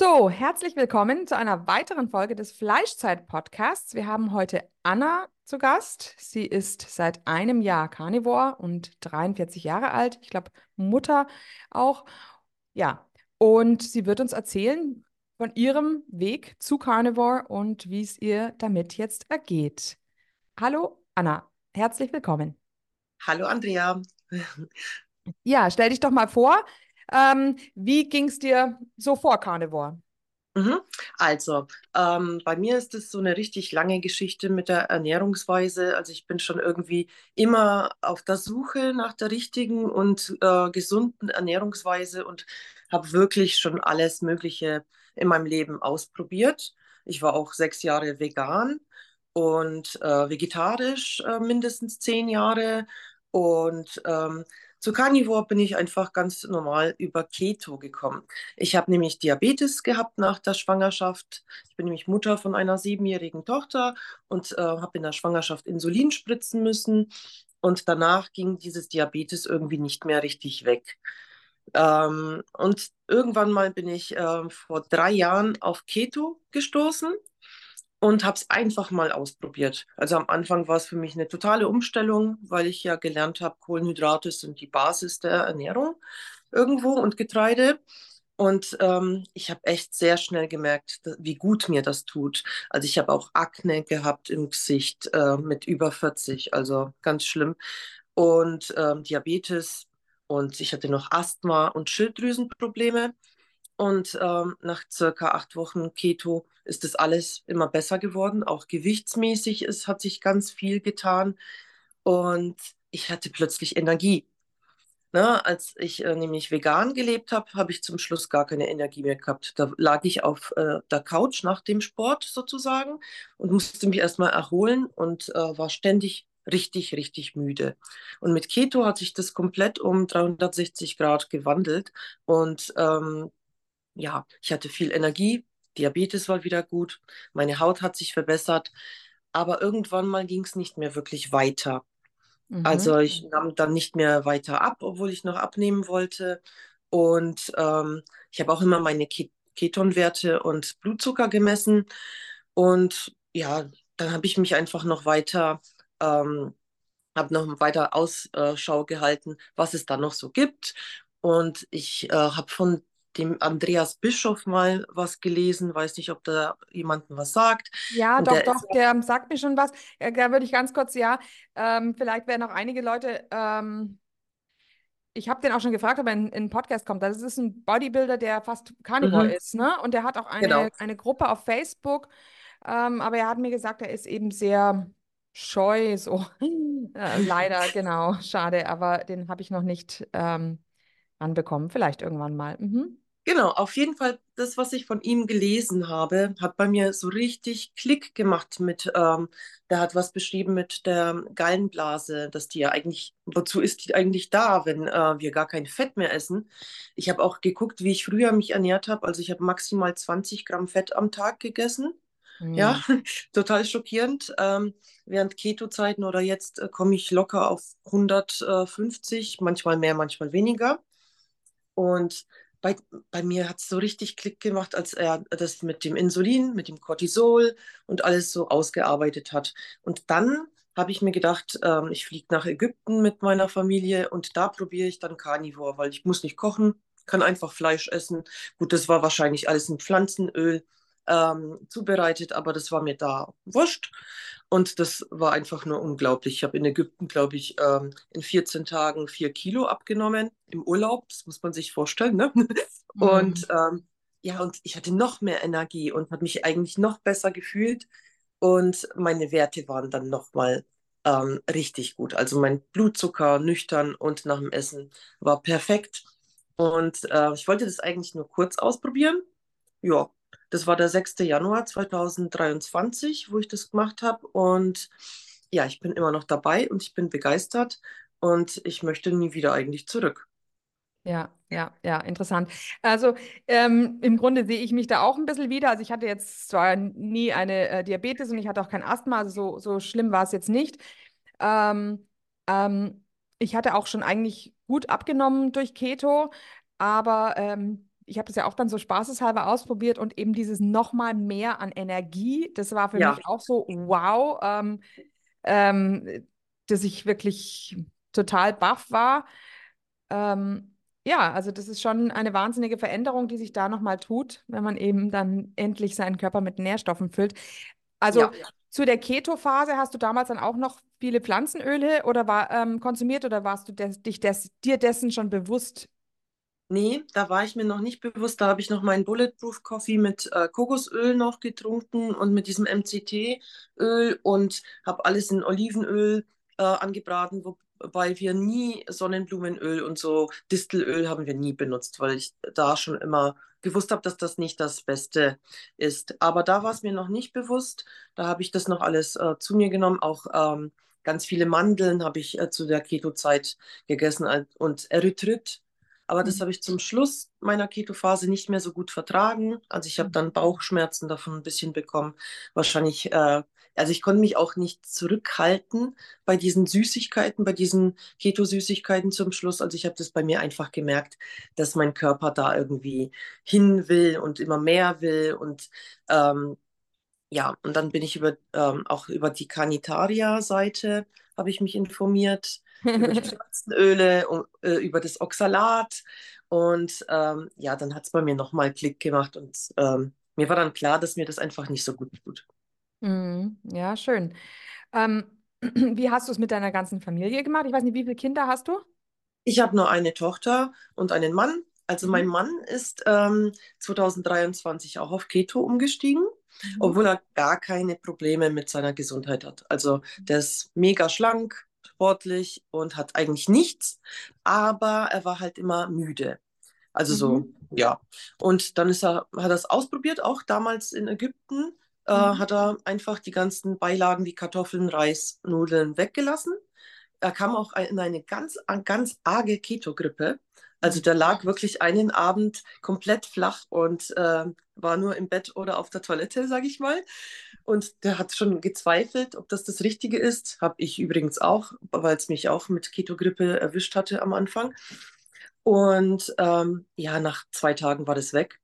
So, herzlich willkommen zu einer weiteren Folge des Fleischzeit-Podcasts. Wir haben heute Anna zu Gast. Sie ist seit einem Jahr Carnivore und 43 Jahre alt. Ich glaube, Mutter auch. Ja, und sie wird uns erzählen von ihrem Weg zu Carnivore und wie es ihr damit jetzt ergeht. Hallo Anna, herzlich willkommen. Hallo Andrea. Ja, stell dich doch mal vor. Ähm, wie ging es dir so vor Carnivore? Mhm. Also, ähm, bei mir ist es so eine richtig lange Geschichte mit der Ernährungsweise. Also ich bin schon irgendwie immer auf der Suche nach der richtigen und äh, gesunden Ernährungsweise und habe wirklich schon alles Mögliche in meinem Leben ausprobiert. Ich war auch sechs Jahre vegan und äh, vegetarisch äh, mindestens zehn Jahre. Und ähm, zu Carnivore bin ich einfach ganz normal über Keto gekommen. Ich habe nämlich Diabetes gehabt nach der Schwangerschaft. Ich bin nämlich Mutter von einer siebenjährigen Tochter und äh, habe in der Schwangerschaft Insulin spritzen müssen. Und danach ging dieses Diabetes irgendwie nicht mehr richtig weg. Ähm, und irgendwann mal bin ich äh, vor drei Jahren auf Keto gestoßen und habe es einfach mal ausprobiert. Also am Anfang war es für mich eine totale Umstellung, weil ich ja gelernt habe, Kohlenhydrate sind die Basis der Ernährung irgendwo und Getreide. Und ähm, ich habe echt sehr schnell gemerkt, wie gut mir das tut. Also ich habe auch Akne gehabt im Gesicht äh, mit über 40, also ganz schlimm. Und ähm, Diabetes und ich hatte noch Asthma und Schilddrüsenprobleme. Und ähm, nach circa acht Wochen Keto ist das alles immer besser geworden. Auch gewichtsmäßig ist, hat sich ganz viel getan. Und ich hatte plötzlich Energie. Na, als ich äh, nämlich vegan gelebt habe, habe ich zum Schluss gar keine Energie mehr gehabt. Da lag ich auf äh, der Couch nach dem Sport sozusagen und musste mich erstmal erholen und äh, war ständig richtig, richtig müde. Und mit Keto hat sich das komplett um 360 Grad gewandelt. Und ähm, ja, ich hatte viel Energie, Diabetes war wieder gut, meine Haut hat sich verbessert, aber irgendwann mal ging es nicht mehr wirklich weiter. Mhm. Also ich nahm dann nicht mehr weiter ab, obwohl ich noch abnehmen wollte. Und ähm, ich habe auch immer meine Ketonwerte und Blutzucker gemessen. Und ja, dann habe ich mich einfach noch weiter ähm, habe noch weiter Ausschau gehalten, was es da noch so gibt. Und ich äh, habe von dem Andreas Bischof mal was gelesen, weiß nicht, ob da jemandem was sagt. Ja, Und doch, der doch, der sagt mir schon was. Da würde ich ganz kurz, ja, ähm, vielleicht werden auch einige Leute, ähm, ich habe den auch schon gefragt, ob er in, einen Podcast kommt. Das ist ein Bodybuilder, der fast Carnivore mhm. ist, ne? Und der hat auch eine, genau. eine Gruppe auf Facebook, ähm, aber er hat mir gesagt, er ist eben sehr scheu, so. äh, leider, genau, schade, aber den habe ich noch nicht ähm, anbekommen. Vielleicht irgendwann mal. Mhm. Genau, auf jeden Fall, das, was ich von ihm gelesen habe, hat bei mir so richtig Klick gemacht mit, ähm, der hat was beschrieben mit der Gallenblase, dass die ja eigentlich, wozu ist die eigentlich da, wenn äh, wir gar kein Fett mehr essen? Ich habe auch geguckt, wie ich früher mich ernährt habe. Also ich habe maximal 20 Gramm Fett am Tag gegessen. Ja, total schockierend. Ähm, während Keto-Zeiten oder jetzt äh, komme ich locker auf 150, manchmal mehr, manchmal weniger. Und bei, bei mir hat es so richtig Klick gemacht, als er das mit dem Insulin, mit dem Cortisol und alles so ausgearbeitet hat. Und dann habe ich mir gedacht, ähm, ich fliege nach Ägypten mit meiner Familie und da probiere ich dann Carnivore, weil ich muss nicht kochen, kann einfach Fleisch essen. Gut, das war wahrscheinlich alles in Pflanzenöl ähm, zubereitet, aber das war mir da wurscht. Und das war einfach nur unglaublich. Ich habe in Ägypten, glaube ich, ähm, in 14 Tagen vier Kilo abgenommen im Urlaub. Das muss man sich vorstellen. Ne? Mhm. Und ähm, ja, und ich hatte noch mehr Energie und habe mich eigentlich noch besser gefühlt. Und meine Werte waren dann nochmal ähm, richtig gut. Also mein Blutzucker nüchtern und nach dem Essen war perfekt. Und äh, ich wollte das eigentlich nur kurz ausprobieren. Ja, das war der 6. Januar 2023, wo ich das gemacht habe. Und ja, ich bin immer noch dabei und ich bin begeistert und ich möchte nie wieder eigentlich zurück. Ja, ja, ja, interessant. Also ähm, im Grunde sehe ich mich da auch ein bisschen wieder. Also ich hatte jetzt zwar nie eine äh, Diabetes und ich hatte auch kein Asthma, also so, so schlimm war es jetzt nicht. Ähm, ähm, ich hatte auch schon eigentlich gut abgenommen durch Keto, aber ähm, ich habe das ja auch dann so spaßeshalber ausprobiert und eben dieses nochmal mehr an Energie, das war für ja. mich auch so wow, ähm, ähm, dass ich wirklich total baff war. Ähm, ja, also das ist schon eine wahnsinnige Veränderung, die sich da nochmal tut, wenn man eben dann endlich seinen Körper mit Nährstoffen füllt. Also ja. zu der Keto-Phase hast du damals dann auch noch viele Pflanzenöle oder war ähm, konsumiert oder warst du des, dich des, dir dessen schon bewusst, Nee, da war ich mir noch nicht bewusst. Da habe ich noch meinen Bulletproof Coffee mit äh, Kokosöl noch getrunken und mit diesem MCT-Öl und habe alles in Olivenöl äh, angebraten, wobei wir nie Sonnenblumenöl und so Distelöl haben wir nie benutzt, weil ich da schon immer gewusst habe, dass das nicht das Beste ist. Aber da war es mir noch nicht bewusst. Da habe ich das noch alles äh, zu mir genommen. Auch ähm, ganz viele Mandeln habe ich äh, zu der Keto-Zeit gegessen und Erythrit aber das mhm. habe ich zum Schluss meiner Keto-Phase nicht mehr so gut vertragen. Also ich habe mhm. dann Bauchschmerzen davon ein bisschen bekommen. Wahrscheinlich, äh, also ich konnte mich auch nicht zurückhalten bei diesen Süßigkeiten, bei diesen Keto-Süßigkeiten zum Schluss. Also ich habe das bei mir einfach gemerkt, dass mein Körper da irgendwie hin will und immer mehr will. Und ähm, ja, und dann bin ich über, ähm, auch über die Canitaria-Seite habe ich mich informiert über die Pflanzenöle, um, äh, über das Oxalat. Und ähm, ja, dann hat es bei mir nochmal Klick gemacht und ähm, mir war dann klar, dass mir das einfach nicht so gut tut. Mhm. Ja, schön. Ähm, wie hast du es mit deiner ganzen Familie gemacht? Ich weiß nicht, wie viele Kinder hast du? Ich habe nur eine Tochter und einen Mann. Also mhm. mein Mann ist ähm, 2023 auch auf Keto umgestiegen, mhm. obwohl er gar keine Probleme mit seiner Gesundheit hat. Also der ist mega schlank, sportlich und hat eigentlich nichts, aber er war halt immer müde. Also so, mhm. ja. Und dann ist er, hat er es ausprobiert, auch damals in Ägypten, äh, mhm. hat er einfach die ganzen Beilagen wie Kartoffeln, Reis, Nudeln weggelassen. Er kam auch in eine ganz, ganz arge Keto-Grippe. Also der lag wirklich einen Abend komplett flach und äh, war nur im Bett oder auf der Toilette, sage ich mal. Und der hat schon gezweifelt, ob das das Richtige ist. Habe ich übrigens auch, weil es mich auch mit Keto-Grippe erwischt hatte am Anfang. Und ähm, ja, nach zwei Tagen war das weg.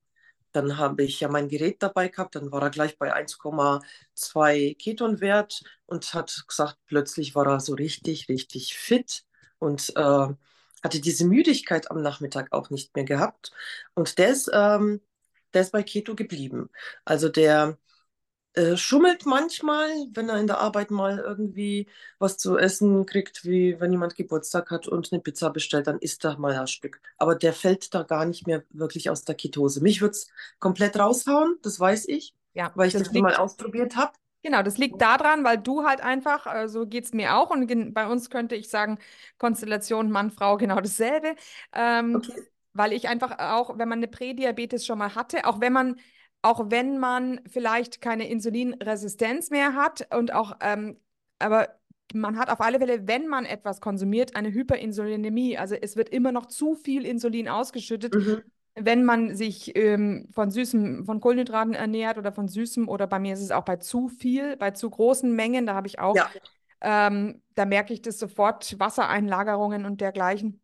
Dann habe ich ja mein Gerät dabei gehabt, dann war er gleich bei 1,2 Ketonwert und hat gesagt, plötzlich war er so richtig, richtig fit und äh, hatte diese Müdigkeit am Nachmittag auch nicht mehr gehabt. Und der ist, ähm, der ist bei Keto geblieben. Also der äh, schummelt manchmal, wenn er in der Arbeit mal irgendwie was zu essen kriegt, wie wenn jemand Geburtstag hat und eine Pizza bestellt, dann isst er mal ein Stück. Aber der fällt da gar nicht mehr wirklich aus der Ketose. Mich würde es komplett raushauen, das weiß ich, ja, weil ich das, das mal ausprobiert habe. Genau, das liegt daran, weil du halt einfach, äh, so geht es mir auch, und bei uns könnte ich sagen, Konstellation Mann, Frau, genau dasselbe. Ähm, okay. Weil ich einfach auch, wenn man eine Prädiabetes schon mal hatte, auch wenn man, auch wenn man vielleicht keine Insulinresistenz mehr hat und auch, ähm, aber man hat auf alle Fälle, wenn man etwas konsumiert, eine Hyperinsulinämie. Also es wird immer noch zu viel Insulin ausgeschüttet. Mhm. wenn man sich ähm, von süßem, von Kohlenhydraten ernährt oder von süßem oder bei mir ist es auch bei zu viel, bei zu großen Mengen, da habe ich auch, Ja. ähm, da merke ich das sofort, Wassereinlagerungen und dergleichen.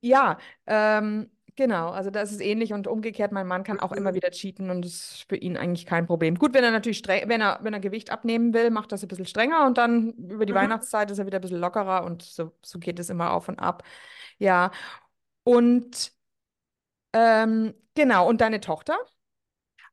Ja, ähm, genau, also das ist ähnlich und umgekehrt, mein Mann kann auch immer Mhm. wieder cheaten und das ist für ihn eigentlich kein Problem. Gut, wenn er natürlich streng, wenn er, wenn er Gewicht abnehmen will, macht das ein bisschen strenger und dann über die Mhm. Weihnachtszeit ist er wieder ein bisschen lockerer und so, so geht es immer auf und ab. Ja, und ähm, genau, und deine Tochter?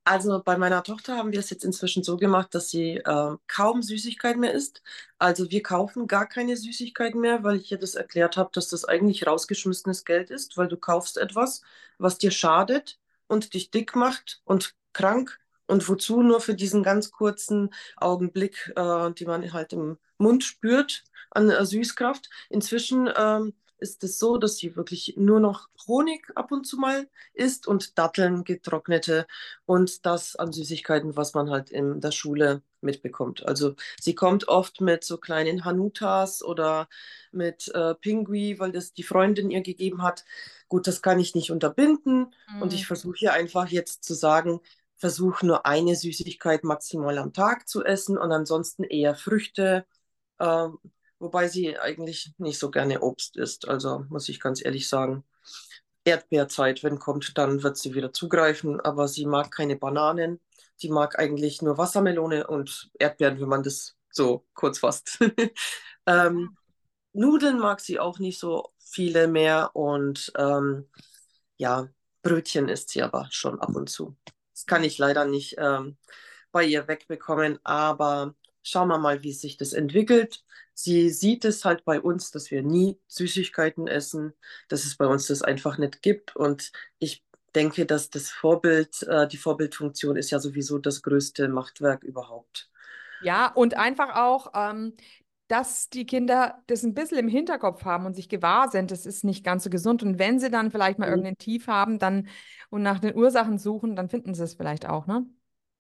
Also bei meiner Tochter haben wir es jetzt inzwischen so gemacht, dass sie äh, kaum Süßigkeiten mehr isst. Also wir kaufen gar keine Süßigkeiten mehr, weil ich ihr das erklärt habe, dass das eigentlich rausgeschmissenes Geld ist, weil du kaufst etwas, was dir schadet und dich dick macht und krank. Und wozu? Nur für diesen ganz kurzen Augenblick, äh, die man halt im Mund spürt an äh, Süßkraft. Inzwischen ähm, ist es so, dass sie wirklich nur noch Honig ab und zu mal isst und Datteln, getrocknete und das an Süßigkeiten, was man halt in der Schule mitbekommt. Also sie kommt oft mit so kleinen Hanutas oder mit äh, Pingui, weil das die Freundin ihr gegeben hat. Gut, das kann ich nicht unterbinden und ich Mhm. versuche hier einfach jetzt zu sagen, versuche nur eine Süßigkeit maximal am Tag zu essen und ansonsten eher Früchte, ähm, wobei sie eigentlich nicht so gerne Obst isst. Also muss ich ganz ehrlich sagen. Erdbeerzeit, wenn kommt, dann wird sie wieder zugreifen, aber sie mag keine Bananen. Sie mag eigentlich nur Wassermelone und Erdbeeren, wenn man das so kurz fasst. ähm, Nudeln mag sie auch nicht so viele mehr und ähm, ja, Brötchen isst sie aber schon ab und zu. Das kann ich leider nicht ähm, bei ihr wegbekommen, aber schauen wir mal, wie sich das entwickelt. Sie sieht es halt bei uns, dass wir nie Süßigkeiten essen, dass es bei uns das einfach nicht gibt und ich denke, dass das Vorbild, äh, die Vorbildfunktion ist ja sowieso das größte Machtwerk überhaupt. Ja, und einfach auch, ähm, dass die Kinder das ein bisschen im Hinterkopf haben und sich gewahr sind, das ist nicht ganz so gesund. Und wenn sie dann vielleicht mal irgendein Tief haben, dann und nach den Ursachen suchen, dann finden sie es vielleicht auch, ne?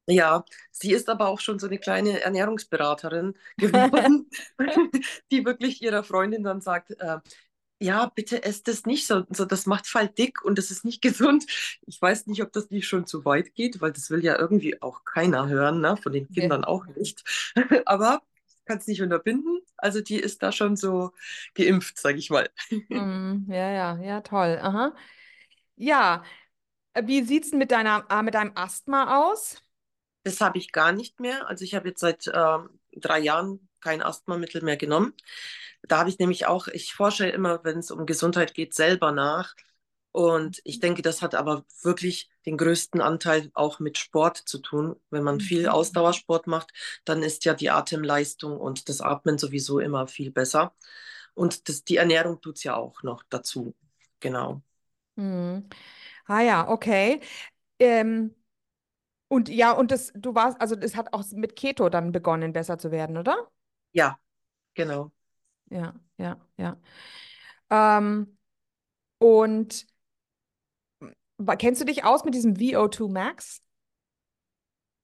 Ja, sie ist aber auch schon so eine kleine Ernährungsberaterin geworden, die wirklich ihrer Freundin dann sagt, äh, ja, bitte esst es nicht so, so, das macht voll dick und das ist nicht gesund. Ich weiß nicht, ob das nicht schon zu weit geht, weil das will ja irgendwie auch keiner hören, ne? Von den Ja. Kindern auch nicht. Aber ich kann es nicht unterbinden. Also die ist da schon so geimpft, sage ich mal. Mm, ja, ja, ja, toll. Aha. Ja, äh, wie sieht's denn mit deiner, äh, mit deinem Asthma aus? Das habe ich gar nicht mehr. Also ich habe jetzt seit ähm, drei Jahren kein Asthmamittel mehr genommen. Da habe ich nämlich auch, ich forsche immer, wenn es um Gesundheit geht, selber nach. Und ich denke, das hat aber wirklich den größten Anteil auch mit Sport zu tun. Wenn man viel Mhm. Ausdauersport macht, dann ist ja die Atemleistung und das Atmen sowieso immer viel besser. Und das, die Ernährung tut es ja auch noch dazu. Genau. Hm. Ah ja, okay. Ähm, und ja, und das, du warst, also das hat auch mit Keto dann begonnen, besser zu werden, oder? Ja, genau. Ja, ja, ja. Ähm, und kennst du dich aus mit diesem VO2 Max?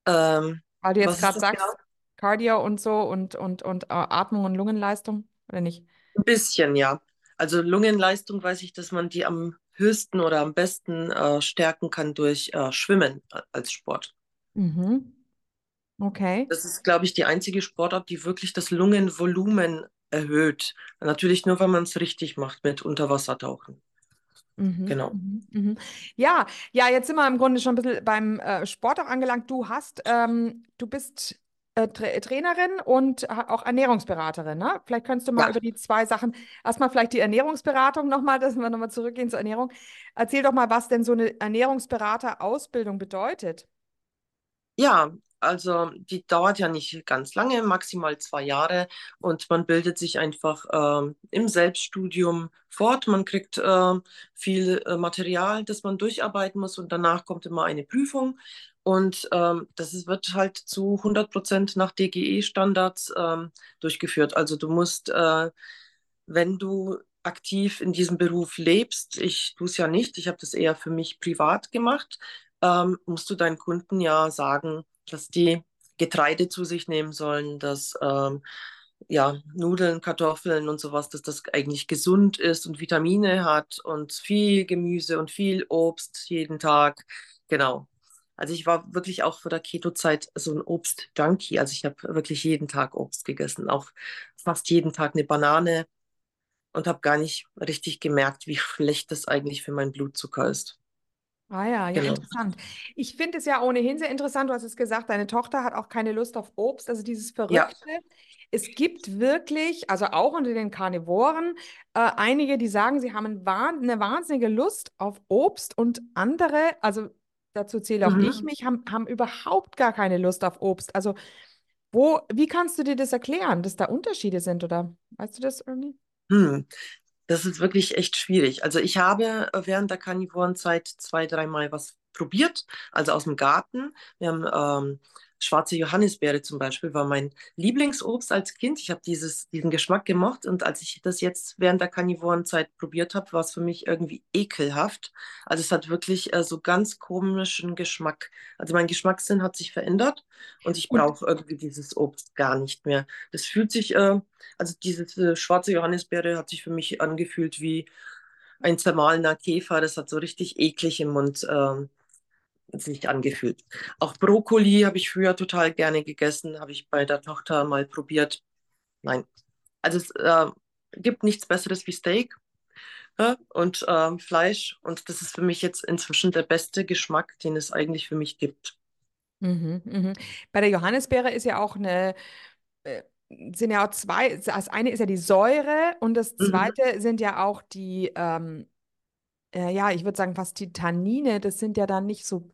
Ähm, Weil du jetzt gerade das sagst, genau? Cardio und so und, und, und äh, Atmung und Lungenleistung, oder nicht? Ein bisschen, ja. Also Lungenleistung weiß ich, dass man die am höchsten oder am besten äh, stärken kann durch äh, Schwimmen als Sport. Mhm. Okay. Das ist, glaube ich, die einzige Sportart, die wirklich das Lungenvolumen erhöht. Natürlich nur, wenn man es richtig macht mit Unterwassertauchen. Mhm, Genau. mhm, mhm. Ja, ja, jetzt sind wir im Grunde schon ein bisschen beim äh, Sport auch angelangt. Du hast, ähm, du bist äh, Tra Trainerin und äh, auch Ernährungsberaterin, ne? Vielleicht könntest du mal Ja, über die zwei Sachen, erstmal vielleicht die Ernährungsberatung nochmal, dass wir nochmal zurückgehen zur Ernährung. Erzähl doch mal, was denn so eine Ernährungsberater-Ausbildung bedeutet. Ja, also die dauert ja nicht ganz lange, maximal zwei Jahre und man bildet sich einfach ähm, im Selbststudium fort. Man kriegt ähm, viel äh, Material, das man durcharbeiten muss und danach kommt immer eine Prüfung und ähm, das ist, wird halt zu 100 Prozent nach DGE-Standards ähm, durchgeführt. Also du musst, äh, wenn du aktiv in diesem Beruf lebst, ich tue es ja nicht, ich habe das eher für mich privat gemacht, ähm, musst du deinen Kunden ja sagen, dass die Getreide zu sich nehmen sollen, dass ähm, ja, Nudeln, Kartoffeln und sowas, dass das eigentlich gesund ist und Vitamine hat und viel Gemüse und viel Obst jeden Tag. Genau. Also ich war wirklich auch vor der Keto-Zeit so ein Obst-Junkie. Also ich habe wirklich jeden Tag Obst gegessen, auch fast jeden Tag eine Banane und habe gar nicht richtig gemerkt, wie schlecht das eigentlich für meinen Blutzucker ist. Ah ja, ja, Genau. interessant. Ich finde es ja ohnehin sehr interessant. Du hast es gesagt, deine Tochter hat auch keine Lust auf Obst. Also dieses Ja. Verrückte. Es gibt wirklich, also auch unter den Karnivoren, äh, einige, die sagen, sie haben ein eine wahnsinnige Lust auf Obst und andere, also dazu zähle auch ich Mhm. mich, haben, haben überhaupt gar keine Lust auf Obst. Also wo, wie kannst du dir das erklären, dass da Unterschiede sind oder weißt du das irgendwie? Hm. Das ist wirklich echt schwierig. Also ich habe äh, während der Karnivorenzeit zwei, dreimal was probiert, also aus dem Garten. Wir haben ähm, schwarze Johannisbeere zum Beispiel, war mein Lieblingsobst als Kind. Ich habe diesen Geschmack gemocht und als ich das jetzt während der Karnivorenzeit probiert habe, war es für mich irgendwie ekelhaft. Also es hat wirklich äh, so ganz komischen Geschmack. Also mein Geschmackssinn hat sich verändert und ich brauche irgendwie dieses Obst gar nicht mehr. Das fühlt sich äh, also diese äh, schwarze Johannisbeere hat sich für mich angefühlt wie ein zermahlener Käfer. Das hat so richtig eklig im Mund ähm, sich angefühlt. Auch Brokkoli habe ich früher total gerne gegessen, habe ich bei der Tochter mal probiert. Nein, also es äh, gibt nichts Besseres wie Steak ja, und ähm, Fleisch. Und das ist für mich jetzt inzwischen der beste Geschmack, den es eigentlich für mich gibt. Mhm, mhm. Bei der Johannisbeere ist ja auch eine, äh, sind ja auch zwei, das eine ist ja die Säure und das Mhm. zweite sind ja auch die, ähm, äh, ja, ich würde sagen fast die Tannine, das sind ja dann nicht so,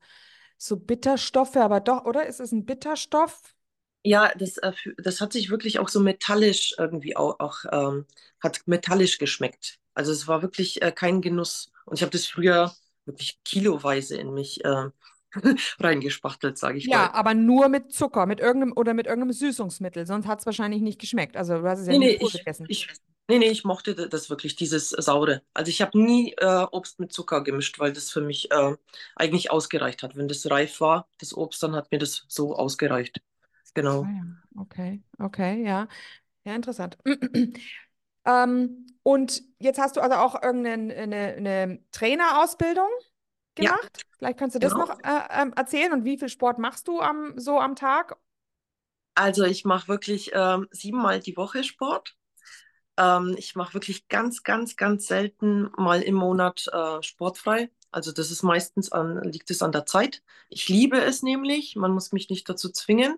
so Bitterstoffe, aber doch, oder? Ist es ein Bitterstoff? Ja, das, äh, das hat sich wirklich auch so metallisch irgendwie auch, auch ähm, hat metallisch geschmeckt. Also es war wirklich äh, kein Genuss. Und ich habe das früher wirklich kiloweise in mich äh, reingespachtelt, sage ich Ja, mal. aber nur mit Zucker, mit irgendeinem oder mit irgendeinem Süßungsmittel, sonst hat es wahrscheinlich nicht geschmeckt. Also du hast es ja Nee, nie nee, ich, gegessen. ich, nee, nee, ich mochte da- das wirklich, dieses Saure. Also ich habe nie äh, Obst mit Zucker gemischt, weil das für mich äh, eigentlich ausgereicht hat. Wenn das reif war, das Obst, dann hat mir das so ausgereicht. Ah Genau. ja, okay, okay, ja. Ja, interessant. Ähm, und jetzt hast du also auch irgendeine eine, eine Trainerausbildung Ja, gemacht. Vielleicht kannst du das genau. noch äh, ähm, erzählen. Und wie viel Sport machst du am, so am Tag? Also ich mache wirklich ähm, siebenmal die Woche Sport. Ähm, ich mache wirklich ganz, ganz, ganz selten mal im Monat äh, sportfrei. Also das ist meistens an, liegt es an der Zeit. Ich liebe es nämlich. Man muss mich nicht dazu zwingen.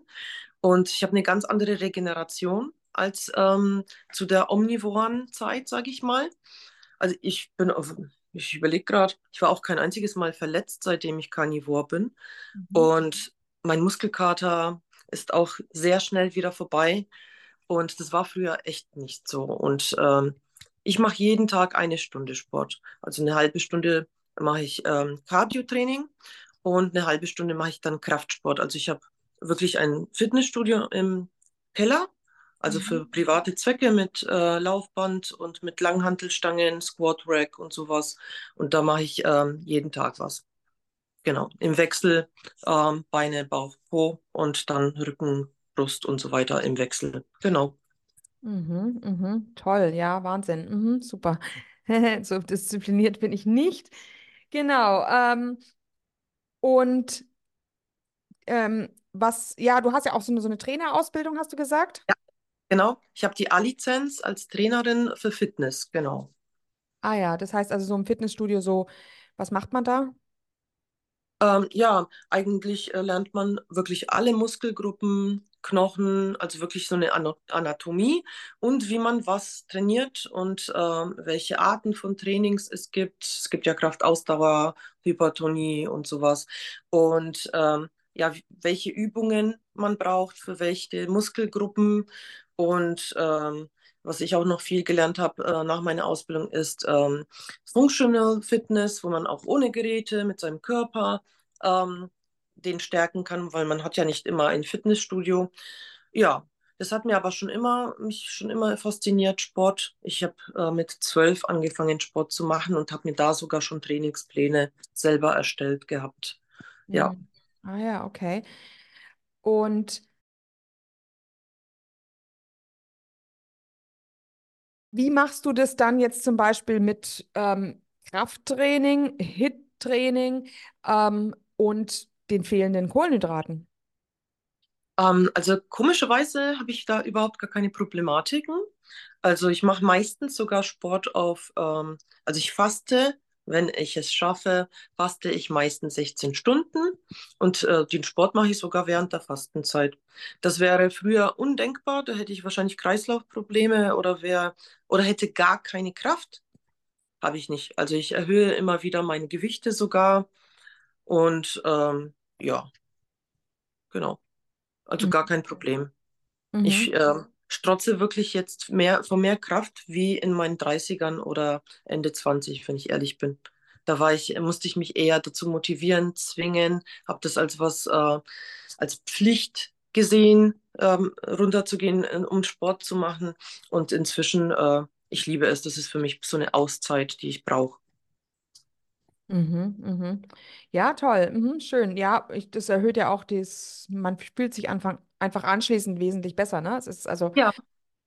Und ich habe eine ganz andere Regeneration als ähm, zu der omnivoren Zeit, sage ich mal. Also ich bin auf, ich überlege gerade, ich war auch kein einziges Mal verletzt, seitdem ich Karnivor bin. Mhm. Und mein Muskelkater ist auch sehr schnell wieder vorbei. Und das war früher echt nicht so. Und ähm, ich mache jeden Tag eine Stunde Sport. Also eine halbe Stunde mache ich ähm, Cardio-Training und eine halbe Stunde mache ich dann Kraftsport. Also ich habe wirklich ein Fitnessstudio im Keller, also für Mhm. private Zwecke mit äh, Laufband und mit Langhantelstangen, Squat Rack und sowas. Und da mache ich ähm, jeden Tag was. Genau, im Wechsel ähm, Beine, Bauch, Po und dann Rücken, Brust und so weiter im Wechsel. Genau. Mhm, mhm. Toll, ja, Wahnsinn. Mhm, super. So diszipliniert bin ich nicht. Genau. Ähm, und ähm, was, ja, du hast ja auch so eine, so eine Trainerausbildung, hast du gesagt? Ja, genau. Ich habe die A-Lizenz als Trainerin für Fitness. Genau. Ah ja, das heißt also so im Fitnessstudio so, was macht man da? Ähm, ja, eigentlich äh, lernt man wirklich alle Muskelgruppen, Knochen, also wirklich so eine Anatomie und wie man was trainiert und ähm, welche Arten von Trainings es gibt. Es gibt ja Kraftausdauer, Hypertonie und sowas. Und ähm, ja, welche Übungen man braucht für welche Muskelgruppen. Und ähm, was ich auch noch viel gelernt habe äh, nach meiner Ausbildung ist ähm, Functional Fitness, wo man auch ohne Geräte mit seinem Körper ähm, den stärken kann, weil man hat ja nicht immer ein Fitnessstudio. Ja, das hat mir aber schon immer, mich schon immer fasziniert, Sport. Ich habe äh, mit zwölf angefangen, Sport zu machen und habe mir da sogar schon Trainingspläne selber erstellt gehabt. Ja. Hm. Ah ja, okay. Und wie machst du das dann jetzt zum Beispiel mit ähm, Krafttraining, HIT-Training ähm, und den fehlenden Kohlenhydraten? Ähm, also komischerweise habe ich da überhaupt gar keine Problematiken. Also ich mache meistens sogar Sport auf, ähm, also ich faste, wenn ich es schaffe, faste ich meistens 16 Stunden und äh, den Sport mache ich sogar während der Fastenzeit. Das wäre früher undenkbar, da hätte ich wahrscheinlich Kreislaufprobleme oder wär, oder hätte gar keine Kraft. Habe ich nicht. Also ich erhöhe immer wieder meine Gewichte sogar und ähm, ja, genau. Also gar kein Problem. Mhm. Ich äh, strotze wirklich jetzt mehr, von mehr Kraft wie in meinen 30ern oder Ende 20, wenn ich ehrlich bin. Da war ich, musste ich mich eher dazu motivieren, zwingen, habe das als was, äh, als Pflicht gesehen, ähm, runterzugehen, äh, um Sport zu machen. Und inzwischen, äh, ich liebe es. Das ist für mich so eine Auszeit, die ich brauche. Mhm, mhm. Ja, toll. Mhm, schön. Ja, ich, das erhöht ja auch das, man fühlt sich anfang, einfach anschließend wesentlich besser, ne? Es ist also Ja.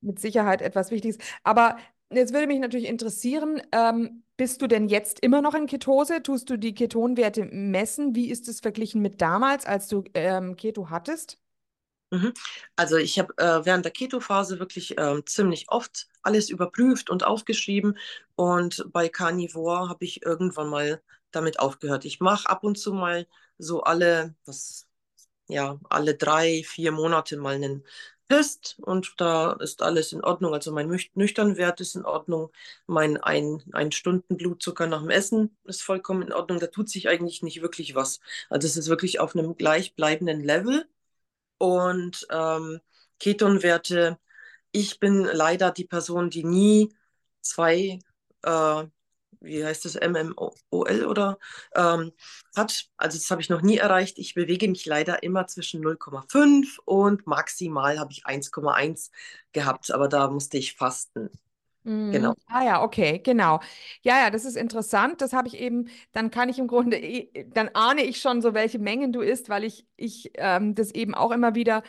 mit Sicherheit etwas Wichtiges. Aber jetzt würde mich natürlich interessieren, ähm, bist du denn jetzt immer noch in Ketose? Tust du die Ketonwerte messen? Wie ist es verglichen mit damals, als du ähm, Keto hattest? Mhm. Also ich habe äh, während der Keto-Phase wirklich ähm, ziemlich oft alles überprüft und aufgeschrieben und bei Carnivore habe ich irgendwann mal damit aufgehört. Ich mache ab und zu mal so alle, was, ja, alle drei, vier Monate mal einen Test und da ist alles in Ordnung. Also mein Nüch- Nüchternwert ist in Ordnung, mein ein, ein Stunden Blutzucker nach dem Essen ist vollkommen in Ordnung. Da tut sich eigentlich nicht wirklich was. Also es ist wirklich auf einem gleichbleibenden Level. Und ähm, Ketonwerte, ich bin leider die Person, die nie zwei, äh, wie heißt das, MMOL oder ähm, hat. Also das habe ich noch nie erreicht. Ich bewege mich leider immer zwischen 0,5 und maximal habe ich 1,1 gehabt, aber da musste ich fasten. Mhm. Genau. Ah ja, okay, genau. Ja, ja, das ist interessant. Das habe ich eben, dann kann ich im Grunde, eh- dann ahne ich schon so, welche Mengen du isst, weil ich, ich ähm, das eben auch immer wieder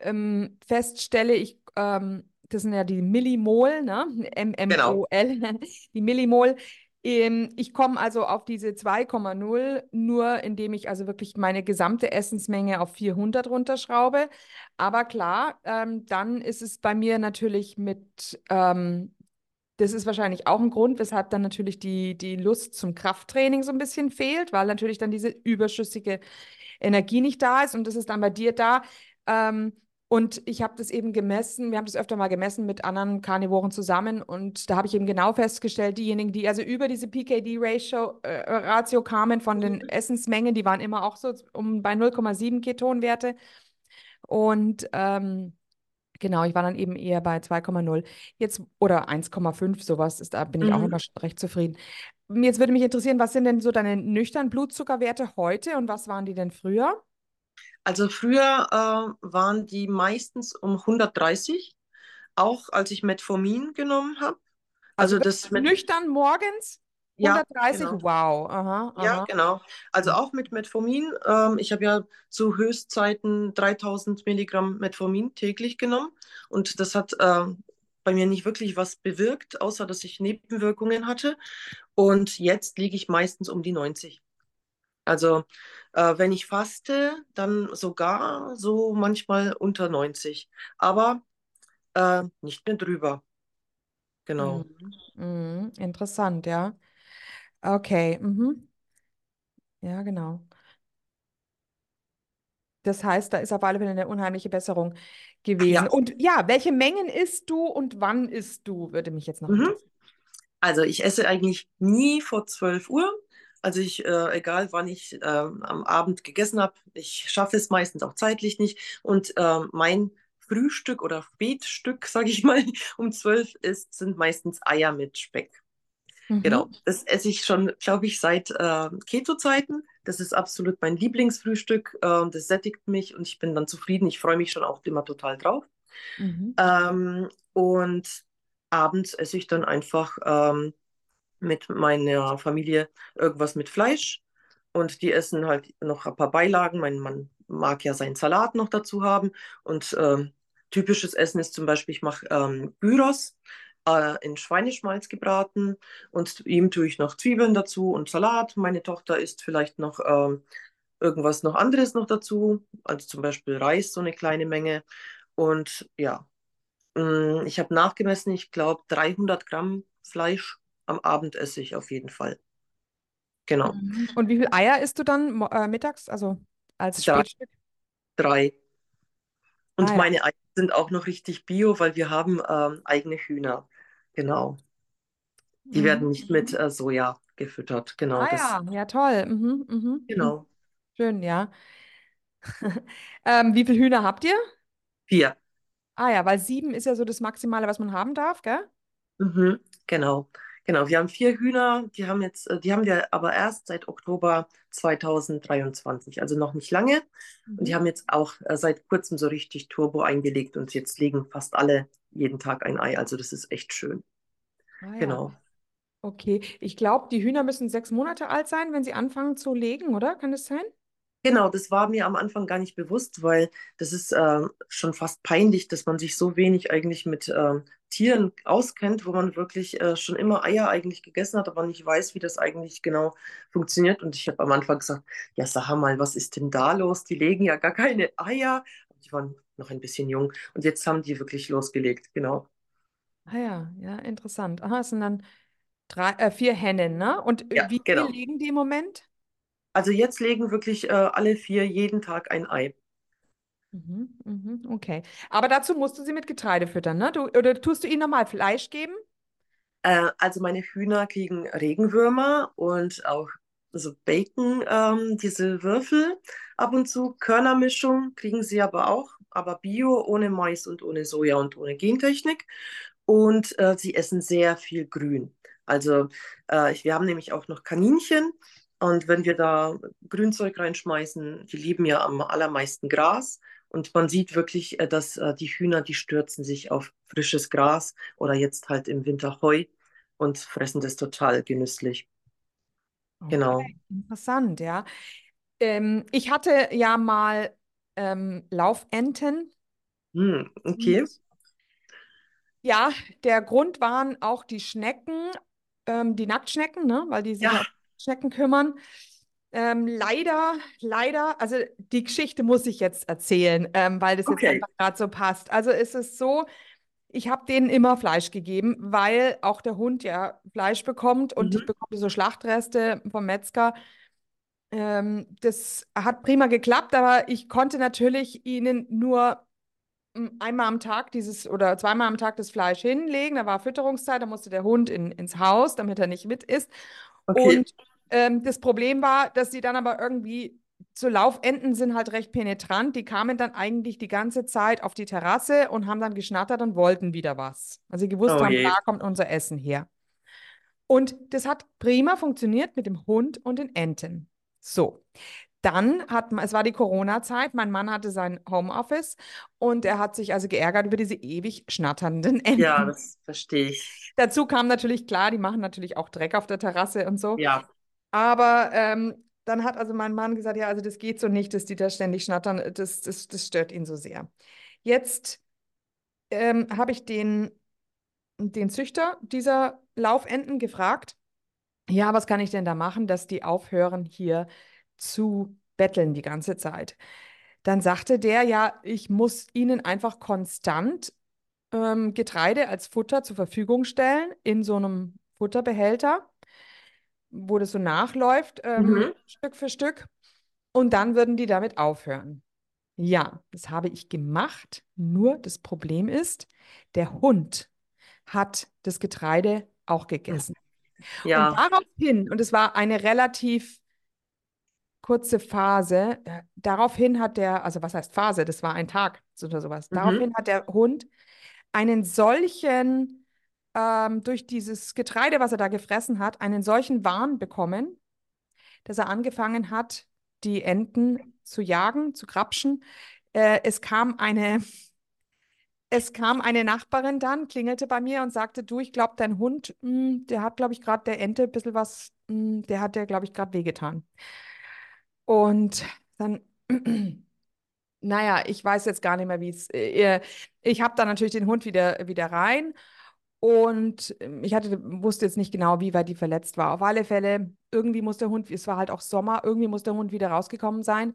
ähm, feststelle. Ich, ähm, das sind ja die Millimol, ne? Genau. M-M-O-L, die Millimol. Ähm, ich komme also auf diese 2,0 nur, indem ich also wirklich meine gesamte Essensmenge auf 400 runterschraube. Aber klar, ähm, dann ist es bei mir natürlich mit ähm, das ist wahrscheinlich auch ein Grund, weshalb dann natürlich die, die Lust zum Krafttraining so ein bisschen fehlt, weil natürlich dann diese überschüssige Energie nicht da ist und das ist dann bei dir da. Ähm, und ich habe das eben gemessen, wir haben das öfter mal gemessen mit anderen Karnivoren zusammen und da habe ich eben genau festgestellt, diejenigen, die also über diese PKD-Ratio äh, Ratio kamen von den Essensmengen, die waren immer auch so um bei 0,7 Ketonwerte. Und ähm, Genau, ich war dann eben eher bei 2,0. Jetzt oder 1,5, sowas ist, da bin ich auch Mhm. immer recht zufrieden. Jetzt würde mich interessieren, was sind denn so deine nüchternen Blutzuckerwerte heute und was waren die denn früher? Also früher äh, waren die meistens um 130, auch als ich Metformin genommen habe. Also Also das mit, nüchtern morgens ja, 130? genau. Wow, aha, Ja, aha. genau. Also auch mit Metformin. Ähm, ich habe ja zu Höchstzeiten 3000 Milligramm Metformin täglich genommen und das hat äh, bei mir nicht wirklich was bewirkt, außer dass ich Nebenwirkungen hatte. Und jetzt liege ich meistens um die 90. Also äh, wenn ich faste, dann sogar so manchmal unter 90, aber äh, nicht mehr drüber. Genau. Mhm. Mhm. Interessant, ja. Okay, mhm. Ja, genau. Das heißt, da ist auf alle Fälle eine unheimliche Besserung gewesen. Ja. Und ja, welche Mengen isst du und wann isst du, würde mich jetzt noch Mhm. interessieren. Also ich esse eigentlich nie vor 12 Uhr. Also ich, äh, egal wann ich ähm, am Abend gegessen habe, ich schaffe es meistens auch zeitlich nicht. Und ähm, mein Frühstück oder Spätstück, sage ich mal, um 12 ist, sind meistens Eier mit Speck. Genau, Mhm. das esse ich schon, glaube ich, seit äh, Keto-Zeiten. Das ist absolut mein Lieblingsfrühstück. Äh, das sättigt mich und ich bin dann zufrieden. Ich freue mich schon auch immer total drauf. Mhm. Ähm, und abends esse ich dann einfach ähm, mit meiner Familie irgendwas mit Fleisch. Und die essen halt noch ein paar Beilagen. Mein Mann mag ja seinen Salat noch dazu haben. Und ähm, typisches Essen ist zum Beispiel, ich mache ähm, Gyros. äh, in Schweineschmalz gebraten und ihm tue ich noch Zwiebeln dazu und Salat. Meine Tochter isst vielleicht noch äh, irgendwas noch anderes noch dazu, also zum Beispiel Reis, so eine kleine Menge. Und ja, mm, ich habe nachgemessen, ich glaube 300 Gramm Fleisch am Abend esse ich auf jeden Fall. Genau. Mhm. Und wie viel Eier isst du dann äh, mittags, also als Drei. Spätstück? Drei. Und Ah ja. meine Eier sind auch noch richtig bio, weil wir haben ähm, eigene Hühner. Genau. Die Mhm. werden nicht mit äh, Soja gefüttert. Genau, Ah das, ja, ja, toll. Mhm, mhm, mhm. genau. Schön, ja. Ähm, wie viele Hühner habt ihr? Vier. Ah ja, weil sieben ist ja so das Maximale, was man haben darf, gell? Mhm, genau. Genau. Wir haben vier Hühner, die haben jetzt, äh, die haben wir aber erst seit Oktober 2023, also noch nicht lange. Und die Mhm. haben jetzt auch äh, seit kurzem so richtig Turbo eingelegt und jetzt legen fast alle jeden Tag ein Ei. Also das ist echt schön. Ah ja, Genau. okay. Ich glaube, die Hühner müssen sechs Monate alt sein, wenn sie anfangen zu legen, oder? Kann das sein? Genau, das war mir am Anfang gar nicht bewusst, weil das ist äh, schon fast peinlich, dass man sich so wenig eigentlich mit ähm, Tieren auskennt, wo man wirklich äh, schon immer Eier eigentlich gegessen hat, aber nicht weiß, wie das eigentlich genau funktioniert. Und ich habe am Anfang gesagt, ja, sag mal, was ist denn da los? Die legen ja gar keine Eier. Die waren noch ein bisschen jung und jetzt haben die wirklich losgelegt, genau. Ah ja, ja, interessant. Aha, es sind dann drei, äh, vier Hennen, ne? Und äh, Ja, wie viel genau. legen die im Moment? Also jetzt legen wirklich äh, alle vier jeden Tag ein Ei. Mhm, mhm, okay. Aber dazu musst du sie mit Getreide füttern, ne? Du, oder tust du ihnen normal Fleisch geben? Äh, also meine Hühner kriegen Regenwürmer und auch so Bacon, ähm, diese Würfel ab und zu. Körnermischung kriegen sie aber auch, aber Bio, ohne Mais und ohne Soja und ohne Gentechnik. Und äh, sie essen sehr viel Grün. Also äh, ich, wir haben nämlich auch noch Kaninchen. Und wenn wir da Grünzeug reinschmeißen, die lieben ja am allermeisten Gras. Und man sieht wirklich, äh, dass äh, die Hühner, die stürzen sich auf frisches Gras oder jetzt halt im Winter Heu und fressen das total genüsslich. Genau. Okay, interessant, ja. Ähm, ich hatte ja mal ähm, Laufenten. Hm, okay. Ja, der Grund waren auch die Schnecken, ähm, die Nacktschnecken, ne? Weil die sich ja Ja, Schnecken kümmern. Ähm, leider, leider, also die Geschichte muss ich jetzt erzählen, ähm, weil das jetzt okay. einfach gerade so passt. Also es ist so, ich habe denen immer Fleisch gegeben, weil auch der Hund ja Fleisch bekommt und ich Mhm. bekomme so Schlachtreste vom Metzger. Ähm, das hat prima geklappt, aber ich konnte natürlich ihnen nur mm, einmal am Tag dieses oder zweimal am Tag das Fleisch hinlegen. Da war Fütterungszeit, da musste der Hund in, ins Haus, damit er nicht mit isst. Okay. Und ähm, das Problem war, dass sie dann aber irgendwie, so Laufenten sind halt recht penetrant. Die kamen dann eigentlich die ganze Zeit auf die Terrasse und haben dann geschnattert und wollten wieder was. Also sie gewusst Oh haben, je. da kommt unser Essen her. Und das hat prima funktioniert mit dem Hund und den Enten. So, dann hat man, es war die Corona-Zeit, mein Mann hatte sein Homeoffice und er hat sich also geärgert über diese ewig schnatternden Ja, Enten. das verstehe ich. Dazu kam natürlich klar, die machen natürlich auch Dreck auf der Terrasse und so. Ja. Aber ähm, dann hat also mein Mann gesagt, ja, also das geht so nicht, dass die da ständig schnattern, das, das, das stört ihn so sehr. Jetzt ähm, habe ich den, den Züchter dieser Laufenten gefragt, ja, was kann ich denn da machen, dass die aufhören, hier zu betteln die ganze Zeit? Dann sagte der, ja, ich muss ihnen einfach konstant ähm, Getreide als Futter zur Verfügung stellen in so einem Futterbehälter, wo das so nachläuft, ähm, Mhm. Stück für Stück. Und dann würden die damit aufhören. Ja, das habe ich gemacht. Nur das Problem ist, der Hund hat das Getreide auch gegessen. Und Ja. daraufhin, und es war eine relativ kurze Phase, äh, daraufhin hat der, also was heißt Phase, das war ein Tag oder sowas, Mhm. daraufhin hat der Hund einen solchen, ähm, durch dieses Getreide, was er da gefressen hat, einen solchen Wahn bekommen, dass er angefangen hat, die Enten zu jagen, zu grapschen. Äh, es kam eine, es kam eine Nachbarin dann, klingelte bei mir und sagte, du, ich glaube, dein Hund, mh, der hat, glaube ich, gerade der Ente ein bisschen was, mh, der hat der, glaube ich, gerade wehgetan. Und dann, naja, ich weiß jetzt gar nicht mehr, wie es, äh, ich habe dann natürlich den Hund wieder, wieder rein Und ähm, ich hatte, wusste jetzt nicht genau, wie weit die verletzt war. Auf alle Fälle, irgendwie muss der Hund, es war halt auch Sommer, irgendwie muss der Hund wieder rausgekommen sein.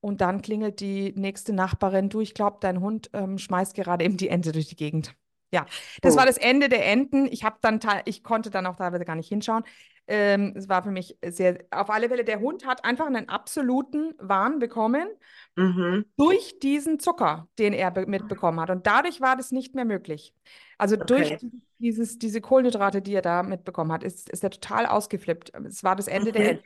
Und dann klingelt die nächste Nachbarin, du, ich glaube, dein Hund ähm, schmeißt gerade eben die Ente durch die Gegend. Ja, das Oh. war das Ende der Enten. Ich habe dann, ich konnte dann auch teilweise gar nicht hinschauen. Ähm, es war für mich sehr, auf alle Fälle, der Hund hat einfach einen absoluten Wahn bekommen Mhm. durch diesen Zucker, den er be- mitbekommen hat. Und dadurch war das nicht mehr möglich. Also durch Okay. dieses, diese Kohlenhydrate, die er da mitbekommen hat, ist, ist er total ausgeflippt. Es war das Ende der Okay. Ente.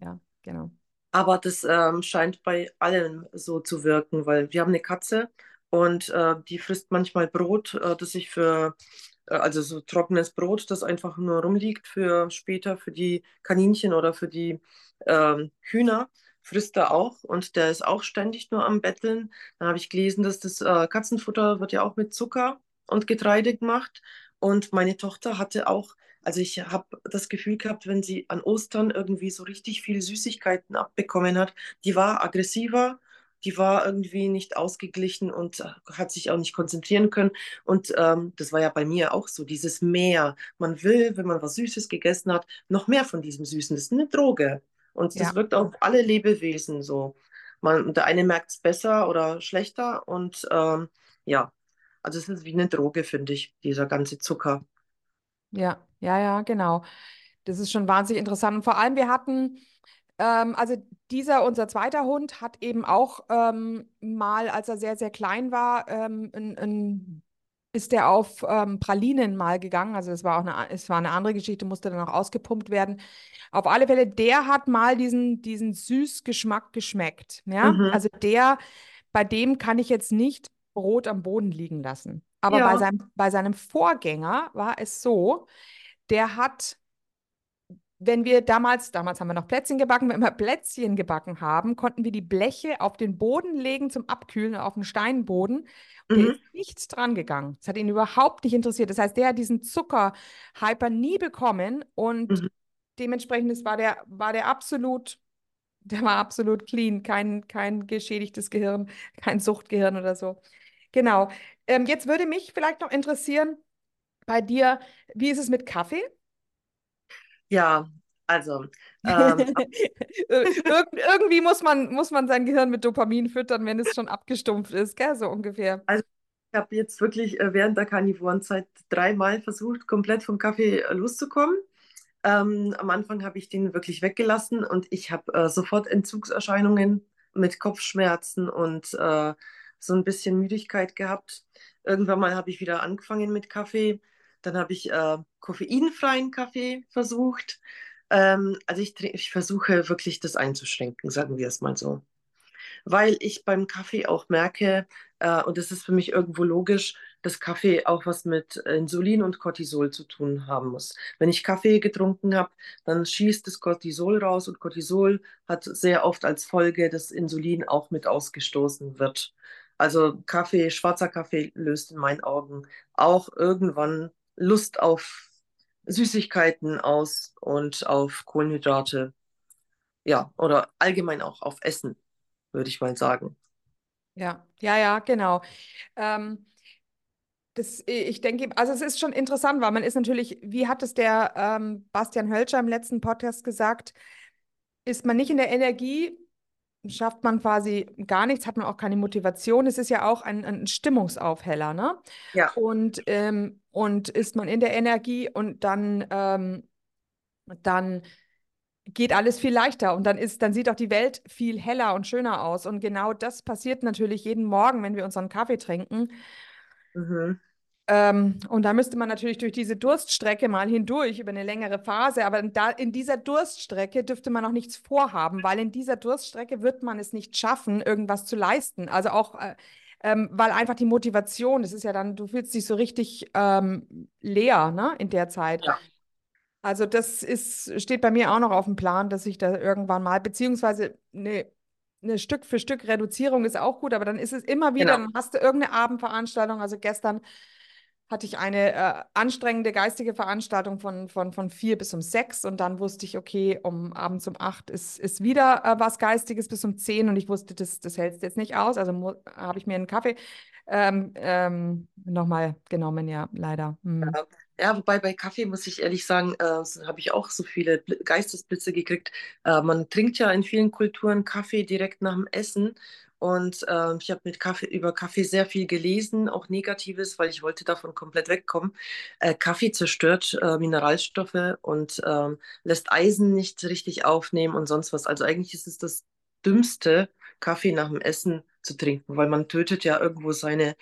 Ja, genau. Aber das ähm, scheint bei allen so zu wirken, weil wir haben eine Katze und äh, die frisst manchmal Brot, äh, das ich für, also so trockenes Brot, das einfach nur rumliegt für später, für die Kaninchen oder für die ähm, Hühner, frisst er auch und der ist auch ständig nur am Betteln. Dann habe ich gelesen, dass das äh, Katzenfutter wird ja auch mit Zucker und Getreide gemacht und meine Tochter hatte auch also ich habe das Gefühl gehabt, wenn sie an Ostern irgendwie so richtig viel Süßigkeiten abbekommen hat, die war aggressiver, die war irgendwie nicht ausgeglichen und äh, hat sich auch nicht konzentrieren können. Und ähm, das war ja bei mir auch so, dieses Mehr. Man will, wenn man was Süßes gegessen hat, noch mehr von diesem Süßen. Das ist eine Droge. Und das Ja. wirkt auf alle Lebewesen so. Man, der eine merkt es besser oder schlechter und ähm, ja, also es ist wie eine Droge, finde ich, dieser ganze Zucker. Ja, ja, ja, genau. Das ist schon wahnsinnig interessant. Und vor allem, wir hatten, ähm, also dieser, unser zweiter Hund, hat eben auch ähm, mal, als er sehr, sehr klein war, ähm, ein, ein, ist der auf ähm, Pralinen mal gegangen. Also es war auch eine, es war eine andere Geschichte, musste dann auch ausgepumpt werden. Auf alle Fälle, der hat mal diesen, diesen Süßgeschmack geschmeckt. Ja, Mhm. also der, bei dem kann ich jetzt nicht Brot am Boden liegen lassen. Aber bei Ja. seinem, bei seinem Vorgänger war es so, der hat, wenn wir damals, damals haben wir noch Plätzchen gebacken, wenn wir Plätzchen gebacken haben, konnten wir die Bleche auf den Boden legen zum Abkühlen, auf den Steinboden. Und Mhm. ist nichts dran gegangen. Das hat ihn überhaupt nicht interessiert. Das heißt, der hat diesen Zucker-Hyper nie bekommen und Mhm. dementsprechend war der, war der absolut, der war absolut clean, kein, kein geschädigtes Gehirn, kein Suchtgehirn oder so. Genau. Ähm, jetzt würde mich vielleicht noch interessieren, bei dir, wie ist es mit Kaffee? Ja, also, ähm, Ir irgendwie muss man, muss man sein Gehirn mit Dopamin füttern, wenn es schon abgestumpft ist, gell? So ungefähr. ich habe jetzt wirklich äh, während der Karnivorenzeit dreimal versucht, komplett vom Kaffee äh, loszukommen. Ähm, am Anfang habe ich den wirklich weggelassen und ich habe äh, sofort Entzugserscheinungen mit Kopfschmerzen und äh, so ein bisschen Müdigkeit gehabt. Irgendwann mal habe ich wieder angefangen mit Kaffee. Dann habe ich äh, koffeinfreien Kaffee versucht. Ähm, also ich, ich versuche wirklich das einzuschränken, sagen wir es mal so. Weil ich beim Kaffee auch merke, äh, und das ist für mich irgendwo logisch, dass Kaffee auch was mit Insulin und Cortisol zu tun haben muss. Wenn ich Kaffee getrunken habe, dann schießt das Cortisol raus und Cortisol hat sehr oft als Folge, dass Insulin auch mit ausgestoßen wird. Also Kaffee, schwarzer Kaffee löst in meinen Augen auch irgendwann Lust auf Süßigkeiten aus und auf Kohlenhydrate. Ja, oder allgemein auch auf Essen, würde ich mal sagen. Ja, ja, ja, genau. Ähm, das, ich denke, also es ist schon interessant, weil man ist natürlich, wie hat es der ähm, Bastian Hölscher im letzten Podcast gesagt, ist man nicht in der Energie, schafft man quasi gar nichts, hat man auch keine Motivation. Es ist ja auch ein, ein Stimmungsaufheller, ne? Ja. Und, ähm, und ist man in der Energie und dann, ähm, dann geht alles viel leichter und dann ist, dann sieht auch die Welt viel heller und schöner aus. Und genau das passiert natürlich jeden Morgen, wenn wir unseren Kaffee trinken. Mhm. Ähm, und da müsste man natürlich durch diese Durststrecke mal hindurch über eine längere Phase, aber da, in dieser Durststrecke dürfte man auch nichts vorhaben, weil in dieser Durststrecke wird man es nicht schaffen, irgendwas zu leisten. Also auch, äh, ähm, weil einfach die Motivation, das ist ja dann, du fühlst dich so richtig ähm, leer, ne, in der Zeit. Ja. Also das ist, steht bei mir auch noch auf dem Plan, dass ich da irgendwann mal, beziehungsweise eine, eine Stück für Stück Reduzierung ist auch gut, aber dann ist es immer wieder, Genau. dann hast du irgendeine Abendveranstaltung. Also gestern hatte ich eine äh, anstrengende geistige Veranstaltung von, von, von vier bis um sechs und dann wusste ich, okay, um abends um acht ist, ist wieder äh, was Geistiges bis um zehn und ich wusste, das, das hältst jetzt nicht aus. Also habe ich mir einen Kaffee ähm, ähm, nochmal genommen, ja, leider. Hm. Ja. Ja, wobei bei Kaffee muss ich ehrlich sagen, äh, habe ich auch so viele Bl- Geistesblitze gekriegt. Äh, man trinkt ja in vielen Kulturen Kaffee direkt nach dem Essen. Und äh, ich habe mit Kaffee über Kaffee sehr viel gelesen, auch Negatives, weil ich wollte davon komplett wegkommen. Äh, Kaffee zerstört äh, Mineralstoffe und ähm, lässt Eisen nicht richtig aufnehmen und sonst was. Also eigentlich ist es das Dümmste, Kaffee nach dem Essen zu trinken, weil man tötet ja irgendwo seine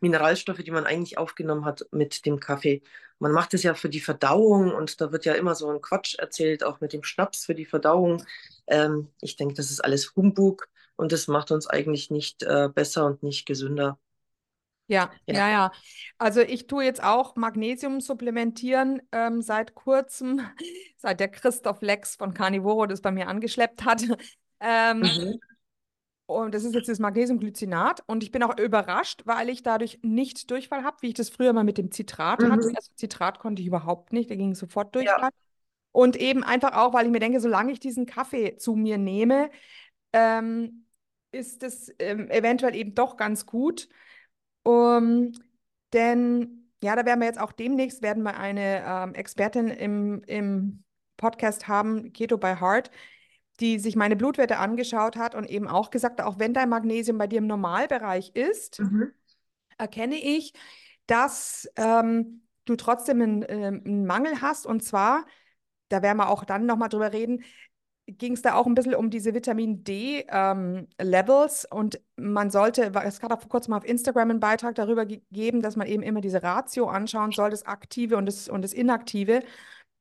Mineralstoffe, die man eigentlich aufgenommen hat mit dem Kaffee. Man macht es ja für die Verdauung und da wird ja immer so ein Quatsch erzählt, auch mit dem Schnaps für die Verdauung. Ähm, ich denke, das ist alles Humbug und das macht uns eigentlich nicht äh, besser und nicht gesünder. Ja, Ja. ja, ja. Also ich tue jetzt auch Magnesium supplementieren ähm, seit kurzem, seit der Christoph Lex von Carnivoro das bei mir angeschleppt hat. Ähm, Mhm. und das ist jetzt das Magnesiumglycinat. Und ich bin auch überrascht, weil ich dadurch nicht Durchfall habe, wie ich das früher mal mit dem Zitrat hatte. Mhm. Also Zitrat konnte ich überhaupt nicht, da ging sofort Ja. Durchfall. Und eben einfach auch, weil ich mir denke, solange ich diesen Kaffee zu mir nehme, ähm, ist es ähm, eventuell eben doch ganz gut. Um, denn, ja, da werden wir jetzt auch demnächst, werden wir eine ähm, Expertin im, im Podcast haben, Keto by Heart, die sich meine Blutwerte angeschaut hat und eben auch gesagt, auch wenn dein Magnesium bei dir im Normalbereich ist, Mhm. erkenne ich, dass ähm, du trotzdem einen, ähm, einen Mangel hast. Und zwar, da werden wir auch dann nochmal drüber reden, ging es da auch ein bisschen um diese Vitamin D-Levels und man sollte, es gab auch vor kurzem auf Instagram einen Beitrag darüber gegeben, dass man eben immer diese Ratio anschauen soll, das Aktive und das, und das Inaktive.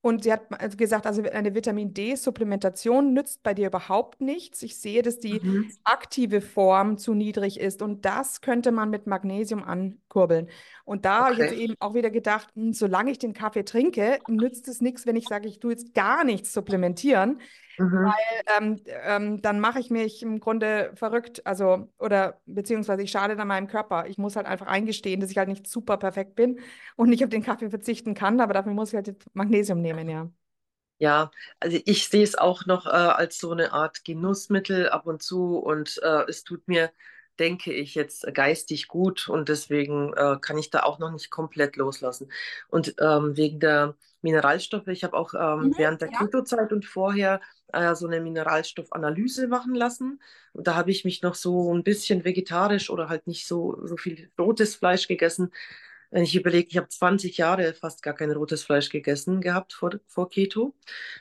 Und sie hat also gesagt, also eine Vitamin D-Supplementation nützt bei dir überhaupt nichts. Ich sehe, dass die Mhm. aktive Form zu niedrig ist und das könnte man mit Magnesium ankurbeln. Und da habe ich jetzt Okay. eben auch wieder gedacht, hm, solange ich den Kaffee trinke, nützt es nichts, wenn ich sage, ich tue jetzt gar nichts supplementieren, Mhm. ähm, ähm, dann mache ich mich im Grunde verrückt, also oder beziehungsweise ich schade dann meinem Körper. Ich muss halt einfach eingestehen, dass ich halt nicht super perfekt bin und nicht auf den Kaffee verzichten kann, aber dafür muss ich halt Magnesium nehmen, ja. Ja, also ich sehe es auch noch äh, als so eine Art Genussmittel ab und zu und äh, es tut mir, denke ich, jetzt geistig gut und deswegen äh, kann ich da auch noch nicht komplett loslassen. Und ähm, wegen der Mineralstoffe, ich habe auch ähm, Mhm, während der ja. Keto-Zeit und vorher äh, so eine Mineralstoffanalyse machen lassen. Und da habe ich mich noch so ein bisschen vegetarisch oder halt nicht so, so viel rotes Fleisch gegessen. Wenn ich überlege, ich habe 20 Jahre fast gar kein rotes Fleisch gegessen gehabt vor, vor Keto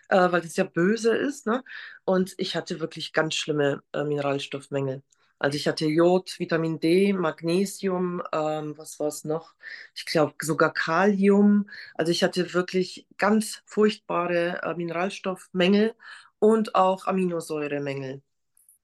äh, weil das ja böse ist, ne? Und ich hatte wirklich ganz schlimme äh, Mineralstoffmängel. Also ich hatte Jod, Vitamin D, Magnesium, ähm, was war es noch? Ich glaube sogar Kalium. Also ich hatte wirklich ganz furchtbare äh, Mineralstoffmängel und auch Aminosäuremängel.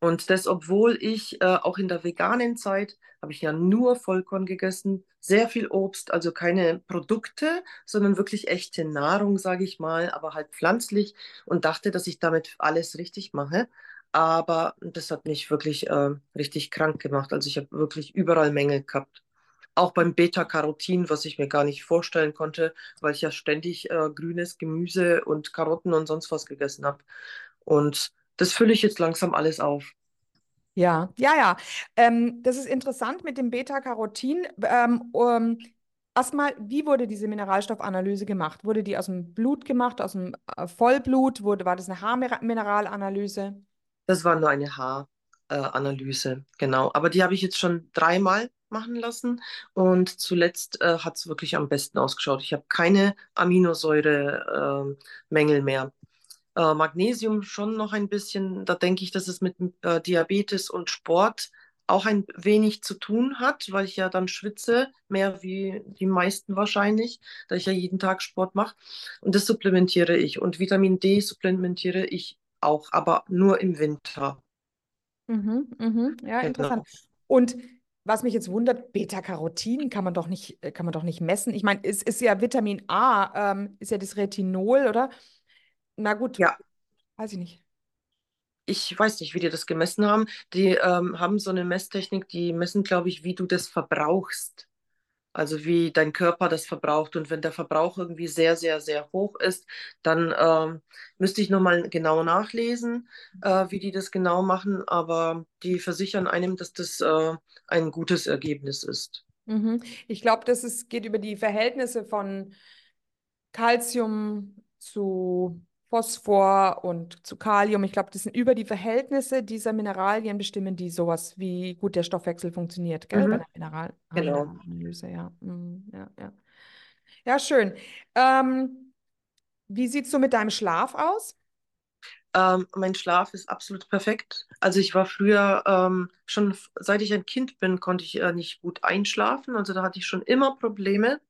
Und das, obwohl ich äh, auch in der veganen Zeit habe ich ja nur Vollkorn gegessen, sehr viel Obst, also keine Produkte, sondern wirklich echte Nahrung, sage ich mal, aber halt pflanzlich und dachte, dass ich damit alles richtig mache. Aber das hat mich wirklich äh, richtig krank gemacht. Also ich habe wirklich überall Mängel gehabt. Auch beim Beta-Carotin, was ich mir gar nicht vorstellen konnte, weil ich ja ständig äh, grünes Gemüse und Karotten und sonst was gegessen habe. Und das fülle ich jetzt langsam alles auf. Ja, ja, ja. Ähm, das ist interessant mit dem Beta-Carotin. Ähm, um, erstmal, wie wurde diese Mineralstoffanalyse gemacht? Wurde die aus dem Blut gemacht, aus dem äh, Vollblut? Wurde, war das eine Haarmineralanalyse? Das war nur eine Haaranalyse, genau. Aber die habe ich jetzt schon dreimal machen lassen und zuletzt äh, hat es wirklich am besten ausgeschaut. Ich habe keine Aminosäure-Mängel mehr. Äh, Magnesium schon noch ein bisschen. Da denke ich, dass es mit äh, Diabetes und Sport auch ein wenig zu tun hat, weil ich ja dann schwitze, mehr wie die meisten wahrscheinlich, da ich ja jeden Tag Sport mache. Und das supplementiere ich. Und Vitamin D supplementiere ich auch, aber nur im Winter. Mhm, mhm. Ja, interessant. Genau. Und was mich jetzt wundert, Beta-Carotin kann man doch nicht, äh, kann man doch nicht messen. Ich meine, es ist ja Vitamin A, ähm, ist ja das Retinol, oder? Na gut, Ja, weiß ich nicht. ich weiß nicht, wie die das gemessen haben. Die ähm, haben so eine Messtechnik, die messen, glaube ich, wie du das verbrauchst. Also wie dein Körper das verbraucht. Und wenn der Verbrauch irgendwie sehr, sehr, sehr hoch ist, dann ähm, müsste ich nochmal genau nachlesen, äh, wie die das genau machen. Aber die versichern einem, dass das äh, ein gutes Ergebnis ist. Mhm. Ich glaube, das ist, geht über die Verhältnisse von Calcium zu Phosphor und zu Kalium. Ich glaube, das sind über die Verhältnisse dieser Mineralien bestimmen die sowas, wie gut der Stoffwechsel funktioniert, gell, bei Mhm. der Mineral Genau. Mineralanalyse, ja. Mhm, ja, ja. Ja, schön. Ähm, wie sieht es so mit deinem Schlaf aus? Ähm, mein Schlaf ist absolut perfekt. Also ich war früher ähm, schon, seit ich ein Kind bin, konnte ich äh, nicht gut einschlafen. Also da hatte ich schon immer Probleme.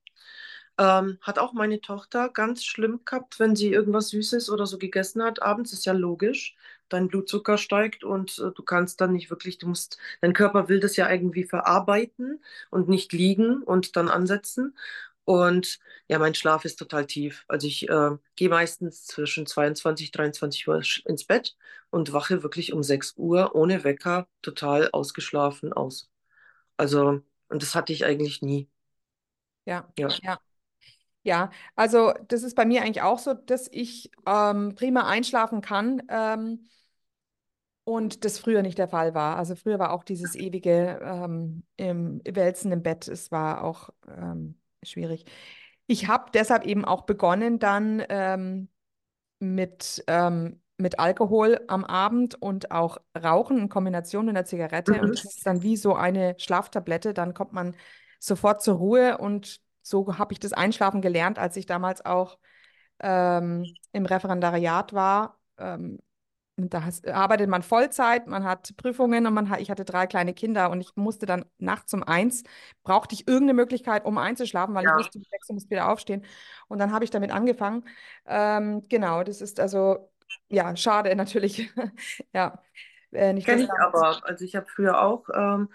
Ähm, hat auch meine Tochter ganz schlimm gehabt, wenn sie irgendwas Süßes oder so gegessen hat. Abends ist ja logisch, dein Blutzucker steigt und äh, du kannst dann nicht wirklich, du musst, dein Körper will das ja irgendwie verarbeiten und nicht liegen und dann ansetzen. Und ja, mein Schlaf ist total tief. Also ich äh, gehe meistens zwischen 22, 23 Uhr ins Bett und wache wirklich um 6 Uhr ohne Wecker total ausgeschlafen aus. Also, und das hatte ich eigentlich nie. Ja, Ja. ja. Ja, also das ist bei mir eigentlich auch so, dass ich ähm, prima einschlafen kann ähm, und das früher nicht der Fall war. Also früher war auch dieses ewige ähm, im Wälzen im Bett, es war auch ähm, schwierig. Ich habe deshalb eben auch begonnen dann ähm, mit, ähm, mit Alkohol am Abend und auch Rauchen in Kombination mit einer Zigarette. Und Mhm. das ist dann wie so eine Schlaftablette. Dann kommt man sofort zur Ruhe. Und so habe ich das Einschlafen gelernt, als ich damals auch ähm, im Referendariat war. Ähm, da arbeitet man Vollzeit, man hat Prüfungen und man hat, ich hatte drei kleine Kinder und ich musste dann nachts um eins, brauchte ich irgendeine Möglichkeit, um einzuschlafen, weil ich Ja. wusste, um sechs muss ich wieder aufstehen. Und dann habe ich damit angefangen. Ähm, genau, das ist also, ja, schade natürlich. Ja, äh, nicht, Kenne ich aber. Also ich habe früher auch ähm,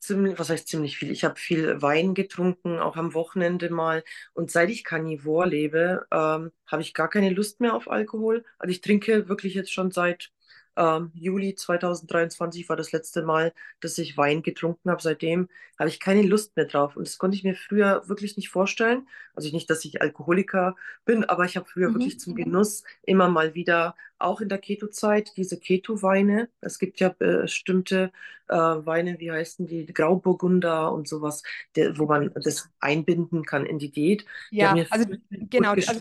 ziemlich, was heißt ziemlich viel? Ich habe viel Wein getrunken, auch am Wochenende mal. Und seit ich Carnivore lebe, ähm, habe ich gar keine Lust mehr auf Alkohol. Also ich trinke wirklich jetzt schon seit ähm, Juli 2023 war das letzte Mal, dass ich Wein getrunken habe. Seitdem habe ich keine Lust mehr drauf. Und das konnte ich mir früher wirklich nicht vorstellen. Also nicht, dass ich Alkoholiker bin, aber ich habe früher wirklich Mhm. zum Genuss immer mal wieder, auch in der Keto-Zeit, diese Keto-Weine. Es gibt ja bestimmte äh, Weine, wie heißen die, Grauburgunder und sowas, der, wo man das einbinden kann in die Diät. Ja, also genau, also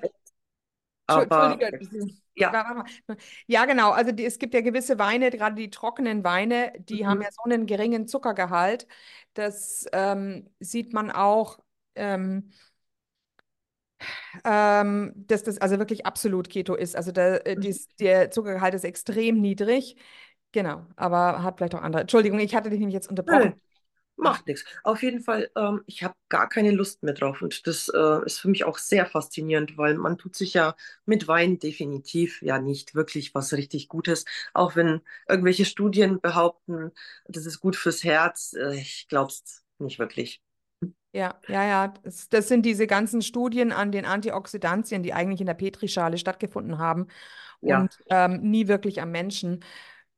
aber ja. Ja, genau. Also die, es gibt ja gewisse Weine, gerade die trockenen Weine, die haben Mhm. ja so einen geringen Zuckergehalt. Das ähm, sieht man auch, ähm, ähm, dass das also wirklich absolut Keto ist. Also der, äh, dies, der Zuckergehalt ist extrem niedrig. Genau, aber hat vielleicht auch andere. Entschuldigung, ich hatte dich nämlich jetzt unterbrochen. Macht nichts. Auf jeden Fall, ähm, ich habe gar keine Lust mehr drauf. Und das äh, ist für mich auch sehr faszinierend, weil man tut sich ja mit Wein definitiv ja nicht wirklich was richtig Gutes. Auch wenn irgendwelche Studien behaupten, das ist gut fürs Herz. Äh, ich glaube es nicht wirklich. Ja, ja, ja. Das, das sind diese ganzen Studien an den Antioxidantien, die eigentlich in der Petrischale stattgefunden haben Ja. und ähm, nie wirklich am Menschen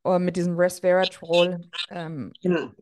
mit diesem Resveratrol. Ähm,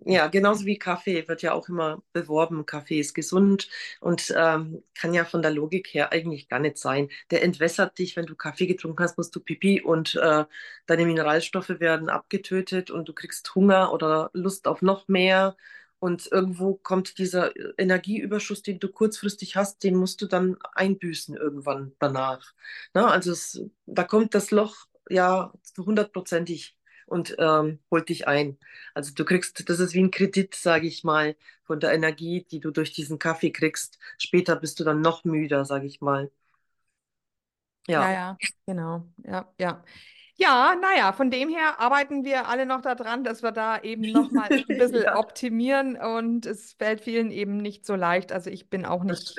Ja, genauso wie Kaffee wird ja auch immer beworben. Kaffee ist gesund und ähm, kann ja von der Logik her eigentlich gar nicht sein. Der entwässert dich, wenn du Kaffee getrunken hast, musst du Pipi und äh, deine Mineralstoffe werden abgetötet und du kriegst Hunger oder Lust auf noch mehr. Und irgendwo kommt dieser Energieüberschuss, den du kurzfristig hast, den musst du dann einbüßen irgendwann danach. Na, also es, da kommt das Loch ja hundertprozentig und ähm, holt dich ein. Also du kriegst, das ist wie ein Kredit, sage ich mal, von der Energie, die du durch diesen Kaffee kriegst. Später bist du dann noch müder, sage ich mal. ja, Ja, ja, genau. Ja, ja. Ja, naja, von dem her arbeiten wir alle noch daran, dass wir da eben nochmal ein bisschen ja, optimieren und es fällt vielen eben nicht so leicht. Also ich bin auch nicht,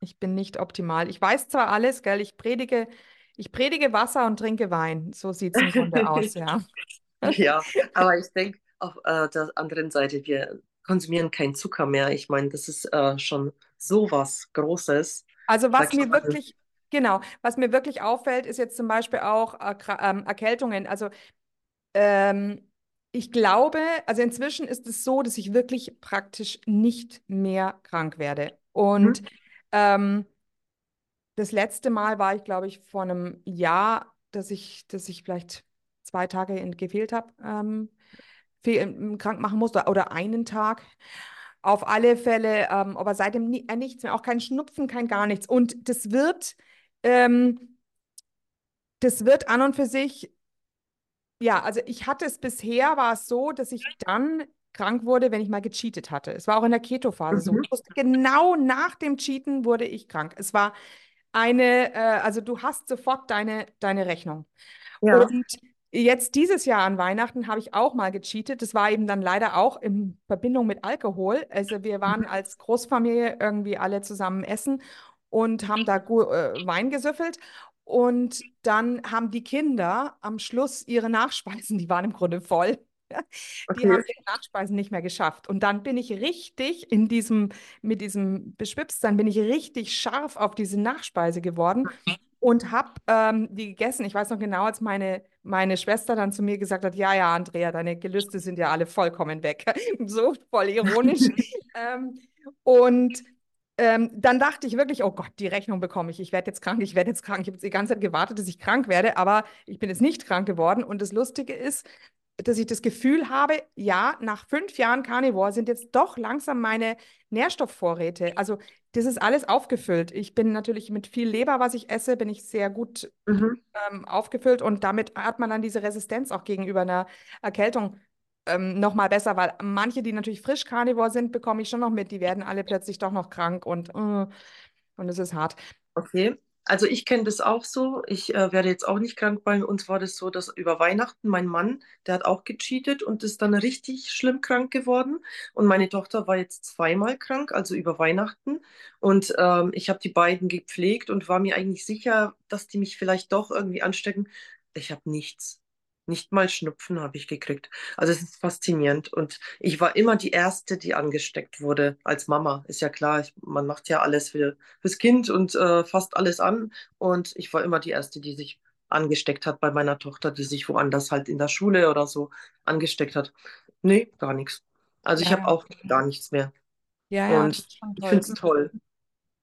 ich bin nicht optimal. Ich weiß zwar alles, gell, ich predige, ich predige Wasser und trinke Wein. So sieht es im Grunde aus, ja. Ja, aber ich denke auf äh, der anderen Seite, wir konsumieren keinen Zucker mehr. Ich meine, das ist äh, schon so was Großes. Also was mir wirklich, genau, was mir wirklich auffällt, ist jetzt zum Beispiel auch Erkra- ähm, Erkältungen. Also ähm, ich glaube, also inzwischen ist es so, dass ich wirklich praktisch nicht mehr krank werde. Und Mhm. ähm, das letzte Mal war ich, glaube ich, vor einem Jahr, dass ich, dass ich vielleicht zwei Tage in, gefehlt habe, ähm, fehl, krank machen musste oder einen Tag. auf alle Fälle, ähm, aber seitdem ni äh, nichts mehr, auch kein Schnupfen, kein gar nichts. Und das wird, ähm, das wird an und für sich, ja, also ich hatte es bisher, war es so, dass ich dann krank wurde, wenn ich mal gecheatet hatte. Es war auch in der Keto-Phase so. Mhm. Ich wusste, genau nach dem Cheaten wurde ich krank. Es war eine, äh, also du hast sofort deine, deine Rechnung. Ja. Und jetzt dieses Jahr an Weihnachten habe ich auch mal gecheatet. Das war eben dann leider auch in Verbindung mit Alkohol. Also wir waren als Großfamilie irgendwie alle zusammen essen und haben da äh, Wein gesüffelt. Und dann haben die Kinder am Schluss ihre Nachspeisen, die waren im Grunde voll. Die haben Okay. ihre Nachspeisen nicht mehr geschafft. Und dann bin ich richtig in diesem, mit diesem Beschwipstsein, bin ich richtig scharf auf diese Nachspeise geworden und habe ähm, die gegessen. Ich weiß noch genau, als meine, meine Schwester dann zu mir gesagt hat, ja, ja, Andrea, deine Gelüste sind ja alle vollkommen weg. So voll ironisch. ähm, und ähm, dann dachte ich wirklich, oh Gott, die Rechnung bekomme ich. Ich werde jetzt krank, ich werde jetzt krank. Ich habe jetzt die ganze Zeit gewartet, dass ich krank werde, aber ich bin jetzt nicht krank geworden. Und das Lustige ist, dass ich das Gefühl habe, ja, nach fünf Jahren Carnivore sind jetzt doch langsam meine Nährstoffvorräte. Also das ist alles aufgefüllt. Ich bin natürlich mit viel Leber, was ich esse, bin ich sehr gut Mhm. ähm, aufgefüllt und damit hat man dann diese Resistenz auch gegenüber einer Erkältung ähm, noch mal besser, weil manche, die natürlich frisch Carnivore sind, bekomme ich schon noch mit, die werden alle plötzlich doch noch krank und, äh, und es ist hart. Okay. Also ich kenne das auch so. Ich äh, werde jetzt auch nicht krank. Bei uns war das so, dass über Weihnachten mein Mann, der hat auch gecheatet und ist dann richtig schlimm krank geworden. Und meine Tochter war jetzt zweimal krank, also über Weihnachten. Und ähm, ich habe die beiden gepflegt und war mir eigentlich sicher, dass die mich vielleicht doch irgendwie anstecken. Ich habe nichts. Nicht mal Schnupfen habe ich gekriegt. Also es ist faszinierend. Und ich war immer die Erste, die angesteckt wurde als Mama. Ist ja klar, ich, man macht ja alles für, fürs Kind und äh, fasst alles an. Und ich war immer die Erste, die sich angesteckt hat bei meiner Tochter, die sich woanders halt in der Schule oder so angesteckt hat. Nee, gar nichts. Also ich Ja, habe ja. auch gar nichts mehr. Ja, ja, Und ich finde es toll.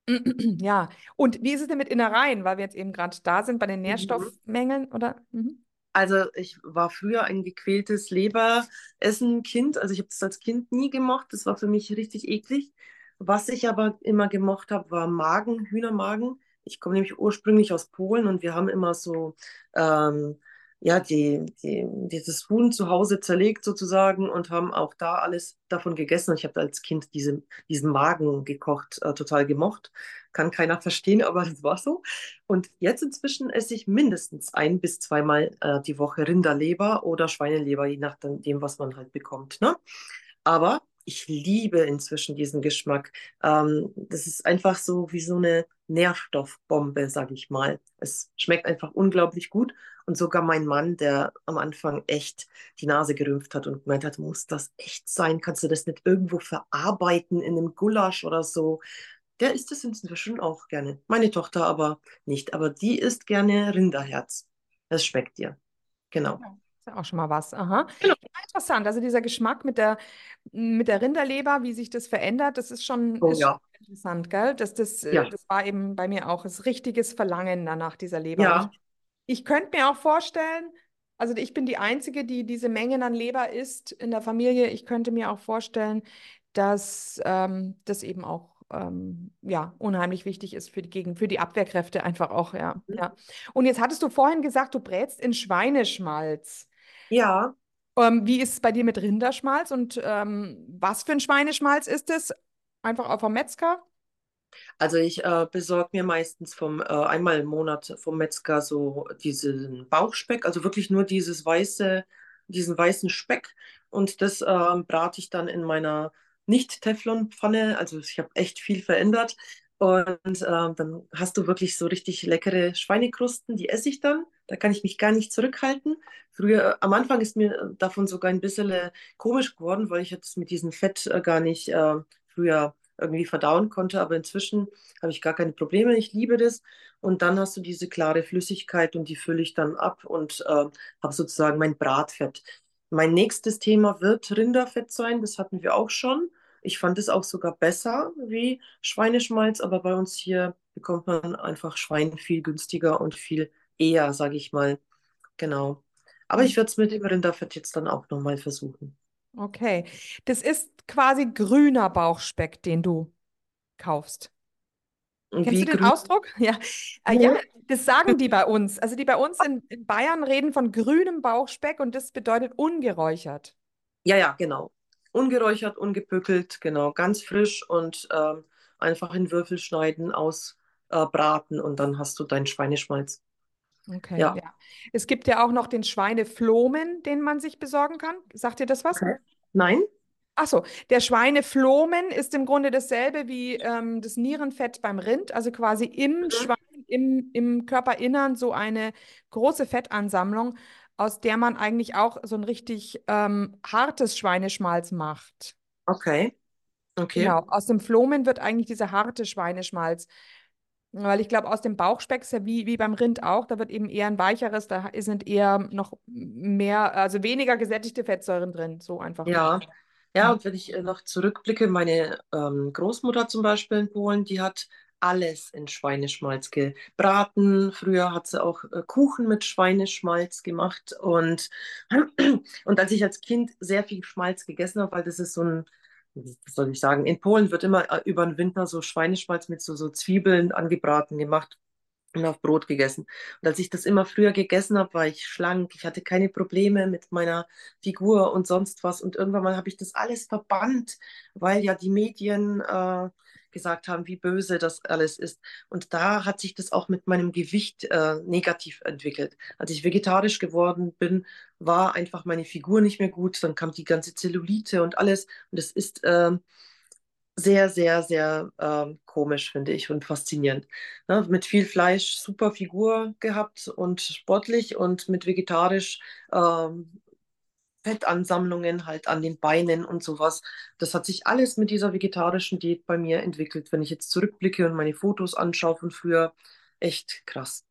Ja, und wie ist es denn mit Innereien, weil wir jetzt eben gerade da sind bei den Mhm. Nährstoffmängeln, oder? Mhm. Also ich war früher ein gequältes Leberessen-Kind. Also ich habe das als Kind nie gemocht. Das war für mich richtig eklig. Was ich aber immer gemocht habe, war Magen, Hühnermagen. Ich komme nämlich ursprünglich aus Polen und wir haben immer so ähm, ja, die, die, dieses Huhn zu Hause zerlegt sozusagen und haben auch da alles davon gegessen. Und ich habe als Kind diese, diesen Magen gekocht, äh, total gemocht. Kann keiner verstehen, aber das war so. Und jetzt inzwischen esse ich mindestens ein bis zweimal äh, die Woche Rinderleber oder Schweineleber, je nachdem, was man halt bekommt. Ne? Aber ich liebe inzwischen diesen Geschmack. Ähm, das ist einfach so wie so eine Nährstoffbombe, sag ich mal. Es schmeckt einfach unglaublich gut. Und sogar mein Mann, der am Anfang echt die Nase gerümpft hat und gemeint hat, muss das echt sein? Kannst du das nicht irgendwo verarbeiten in einem Gulasch oder so? Der isst es inzwischen auch gerne. Meine Tochter aber nicht. Aber die isst gerne Rinderherz. Das schmeckt ihr. Genau. Ja, ist ja auch schon mal was. Aha. Genau. Interessant. Also dieser Geschmack mit der, mit der Rinderleber, wie sich das verändert, das ist schon, Oh ist ja. schon interessant, gell? Das, das, äh, Ja. das war eben bei mir auch das richtiges Verlangen danach dieser Leber. Ja. ich, ich könnte mir auch vorstellen, also ich bin die Einzige, die diese Mengen an Leber isst in der Familie. Ich könnte mir auch vorstellen, dass ähm, das eben auch ähm, ja, unheimlich wichtig ist für die Gegend, für die Abwehrkräfte einfach auch, ja, Mhm. ja. Und jetzt hattest du vorhin gesagt, du brätst in Schweineschmalz. Ja. Ähm, wie ist es bei dir mit Rinderschmalz und ähm, was für ein Schweineschmalz ist es? Einfach auch vom Metzger? Also ich äh, besorge mir meistens vom äh, einmal im Monat vom Metzger so diesen Bauchspeck, also wirklich nur dieses weiße, diesen weißen Speck und das ähm, brate ich dann in meiner Nicht-Teflon-Pfanne. Also ich habe echt viel verändert und ähm, dann hast du wirklich so richtig leckere Schweinekrusten, die esse ich dann. Da kann ich mich gar nicht zurückhalten. Früher, äh, am Anfang ist mir äh, davon sogar ein bisschen äh, komisch geworden, weil ich das mit diesem Fett äh, gar nicht äh, früher irgendwie verdauen konnte, aber inzwischen habe ich gar keine Probleme. Ich liebe das. Und dann hast du diese klare Flüssigkeit und die fülle ich dann ab und äh, habe sozusagen mein Bratfett. Mein nächstes Thema wird Rinderfett sein. Das hatten wir auch schon. Ich fand es auch sogar besser wie Schweineschmalz, aber bei uns hier bekommt man einfach Schwein viel günstiger und viel eher, sage ich mal. Genau. Aber ich werde es mit dem Rinderfett jetzt dann auch nochmal versuchen. Okay. Das ist quasi grüner Bauchspeck, den du kaufst. Kennst Wie du den grün? Ausdruck? Ja. Äh, ja, das sagen die bei uns. Also die bei uns in, in Bayern reden von grünem Bauchspeck und das bedeutet ungeräuchert. Ja, ja, genau. Ungeräuchert, ungepökelt, genau. Ganz frisch und ähm, einfach in Würfel schneiden, ausbraten äh, und dann hast du deinen Schweineschmalz. Okay, Ja. ja. Es gibt ja auch noch den Schweineflomen, den man sich besorgen kann. Sagt dir das was? Okay. Nein? Ach so, der Schweineflomen ist im Grunde dasselbe wie ähm, das Nierenfett beim Rind, also quasi im Mhm. Schwein, im, im Körperinnern so eine große Fettansammlung, aus der man eigentlich auch so ein richtig ähm, hartes Schweineschmalz macht. Okay. Okay. Genau, aus dem Flomen wird eigentlich dieser harte Schweineschmalz. Weil ich glaube, aus dem Bauchspeck ist ja wie, wie beim Rind auch, da wird eben eher ein weicheres, da sind eher noch mehr, also weniger gesättigte Fettsäuren drin, so einfach. Ja. Ja, Mhm. und wenn ich äh, noch zurückblicke, meine ähm, Großmutter zum Beispiel in Polen, die hat alles in Schweineschmalz gebraten. Früher hat sie auch äh, Kuchen mit Schweineschmalz gemacht. Und, und als ich als Kind sehr viel Schmalz gegessen habe, weil das ist so ein, wie soll ich sagen, in Polen wird immer äh, über den Winter so Schweineschmalz mit so, so Zwiebeln angebraten gemacht und auf Brot gegessen. Und als ich das immer früher gegessen habe, war ich schlank. Ich hatte keine Probleme mit meiner Figur und sonst was. Und irgendwann mal habe ich das alles verbannt, weil ja die Medien äh, gesagt haben, wie böse das alles ist. Und da hat sich das auch mit meinem Gewicht äh, negativ entwickelt. Als ich vegetarisch geworden bin, war einfach meine Figur nicht mehr gut. Dann kam die ganze Zellulite und alles. Und es ist ähm, sehr, sehr, sehr ähm, komisch, finde ich, und faszinierend. Ne? Mit viel Fleisch super Figur gehabt und sportlich und mit vegetarisch ähm, Fettansammlungen halt an den Beinen und sowas. Das hat sich alles mit dieser vegetarischen Diät bei mir entwickelt. Wenn ich jetzt zurückblicke und meine Fotos anschaue von früher, echt krass.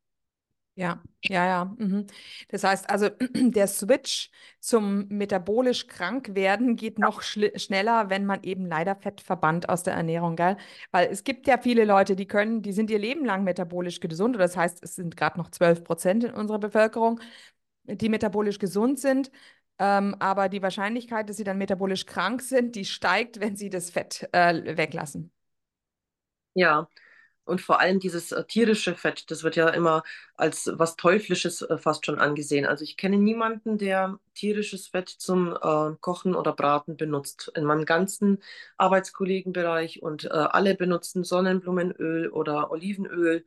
Ja, ja, ja. Mhm. Das heißt also, der Switch zum metabolisch krank werden geht noch schneller, wenn man eben leider Fett verbannt aus der Ernährung, gell? Weil es gibt ja viele Leute, die können, die sind ihr Leben lang metabolisch gesund. Oder das heißt, es sind gerade noch 12 Prozent in unserer Bevölkerung, die metabolisch gesund sind. Ähm, aber die Wahrscheinlichkeit, dass sie dann metabolisch krank sind, die steigt, wenn sie das Fett äh, weglassen. Ja, und vor allem dieses äh, tierische Fett, das wird ja immer als was Teuflisches äh, fast schon angesehen. Also ich kenne niemanden, der tierisches Fett zum äh, Kochen oder Braten benutzt. In meinem ganzen Arbeitskollegenbereich und äh, alle benutzen Sonnenblumenöl oder Olivenöl.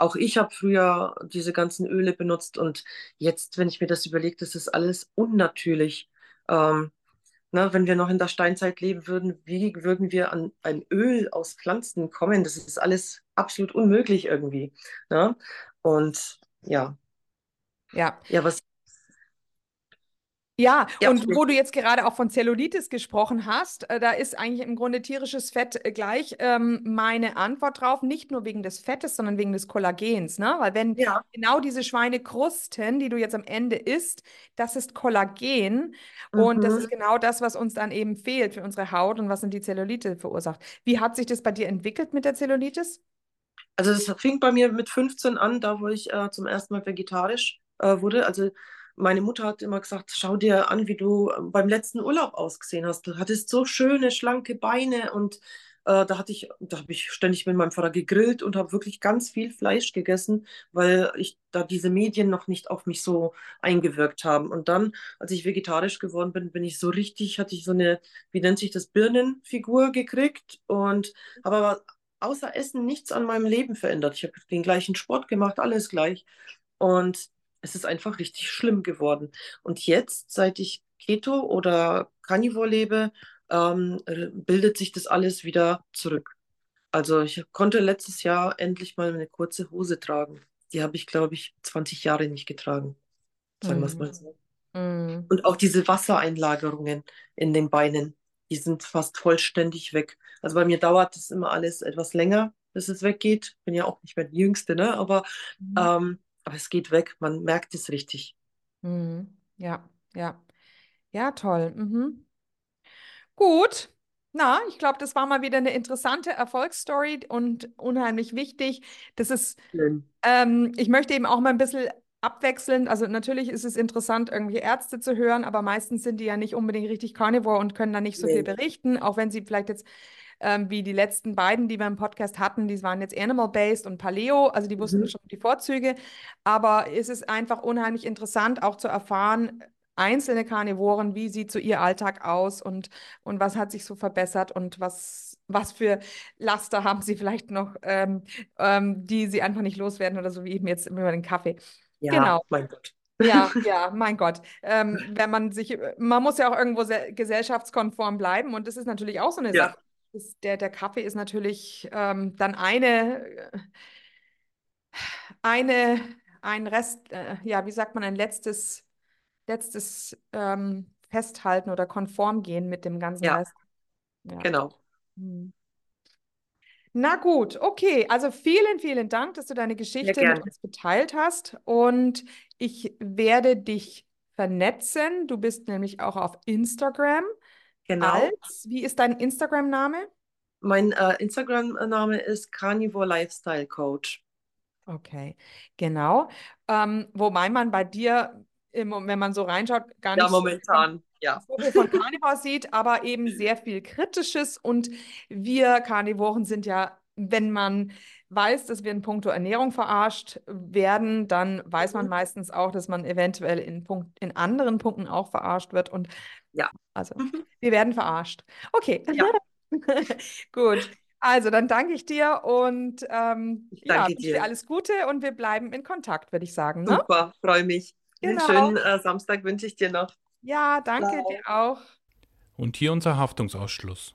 Auch ich habe früher diese ganzen Öle benutzt und jetzt, wenn ich mir das überlege, das ist alles unnatürlich. Ähm, Ne, wenn wir noch in der Steinzeit leben würden, wie würden wir an ein Öl aus Pflanzen kommen? Das ist alles absolut unmöglich irgendwie. Ne? Und ja, Ja. ja, was, Ja, ja, und wo du jetzt gerade auch von Zellulitis gesprochen hast, äh, da ist eigentlich im Grunde tierisches Fett äh, gleich ähm, meine Antwort drauf, nicht nur wegen des Fettes, sondern wegen des Kollagens, ne? Weil wenn ja, genau diese Schweinekrusten, die du jetzt am Ende isst, das ist Kollagen und das mhm. ist genau das, was uns dann eben fehlt für unsere Haut und was dann die Zellulite verursacht. Wie hat sich das bei dir entwickelt mit der Zellulitis? Also das fing bei mir mit 15 an, da wo ich äh, zum ersten Mal vegetarisch äh, wurde. Also meine Mutter hat immer gesagt, schau dir an, wie du äh, beim letzten Urlaub ausgesehen hast. Du hattest so schöne, schlanke Beine und äh, da hatte ich, da habe ich ständig mit meinem Vater gegrillt und habe wirklich ganz viel Fleisch gegessen, weil ich da diese Medien noch nicht auf mich so eingewirkt haben. Und dann, als ich vegetarisch geworden bin, bin ich so richtig, hatte ich so eine, wie nennt sich das, Birnenfigur gekriegt und habe aber außer Essen nichts an meinem Leben verändert. Ich habe den gleichen Sport gemacht, alles gleich. Und es ist einfach richtig schlimm geworden. Und jetzt, seit ich Keto oder Carnivore lebe, ähm, bildet sich das alles wieder zurück. Also ich konnte letztes Jahr endlich mal eine kurze Hose tragen. Die habe ich, glaube ich, 20 Jahre nicht getragen. Sagen wir es mal so. Mm. Und auch diese Wassereinlagerungen in den Beinen, die sind fast vollständig weg. Also bei mir dauert es immer alles etwas länger, bis es weggeht. Bin ja auch nicht mehr die Jüngste, ne? Aber, Mhm. ähm, aber es geht weg. Man merkt es richtig. Mhm. Ja, ja. Ja, toll. Mhm. Gut. Na, ich glaube, das war mal wieder eine interessante Erfolgsstory und unheimlich wichtig. Das ist, ähm, ich möchte eben auch mal ein bisschen abwechselnd. Also natürlich ist es interessant, irgendwelche Ärzte zu hören, aber meistens sind die ja nicht unbedingt richtig Carnivore und können da nicht so nee. viel berichten, auch wenn sie vielleicht jetzt ähm, wie die letzten beiden, die wir im Podcast hatten, die waren jetzt Animal-Based und Paleo, also die wussten mhm. schon die Vorzüge. Aber es ist einfach unheimlich interessant, auch zu erfahren, einzelne Karnivoren, wie sieht so ihr Alltag aus und, und was hat sich so verbessert und was, was für Laster haben sie vielleicht noch, ähm, ähm, die sie einfach nicht loswerden oder so wie eben jetzt über den Kaffee. Ja, genau. mein Gott. Ja, ja, mein Gott. Ähm, wenn man sich, man muss ja auch irgendwo gesellschaftskonform bleiben und das ist natürlich auch so eine ja. Sache ist der, der Kaffee ist natürlich ähm, dann eine, eine, ein Rest, äh, ja, wie sagt man, ein letztes, letztes ähm, Festhalten oder konform gehen mit dem ganzen ja. Rest. Ja, genau. Hm. Na gut, okay. Also vielen, vielen Dank, dass du deine Geschichte mit uns geteilt hast. Und ich werde dich vernetzen. Du bist nämlich auch auf Instagram. Genau. Als, wie ist dein Instagram-Name? Mein äh, Instagram-Name ist Carnivore Lifestyle Coach. Okay, genau. Ähm, wobei man bei dir, im, wenn man so reinschaut, gar nicht ja, momentan, so, ja. so viel von Carnivore sieht, aber eben sehr viel Kritisches. Und wir Carnivoren sind ja, wenn man weiß, dass wir in puncto Ernährung verarscht werden, dann weiß man mhm. meistens auch, dass man eventuell in, Punkt, in anderen Punkten auch verarscht wird. Und ja, also mhm. wir werden verarscht. Okay. Ja. Gut. Also, dann danke ich dir und ähm, ich danke ja, dir. dir alles Gute und wir bleiben in Kontakt, würde ich sagen. Ne? Super, freue mich. Genau. Einen schönen äh, Samstag wünsche ich dir noch. Ja, danke Ciao. dir auch. Und hier unser Haftungsausschluss.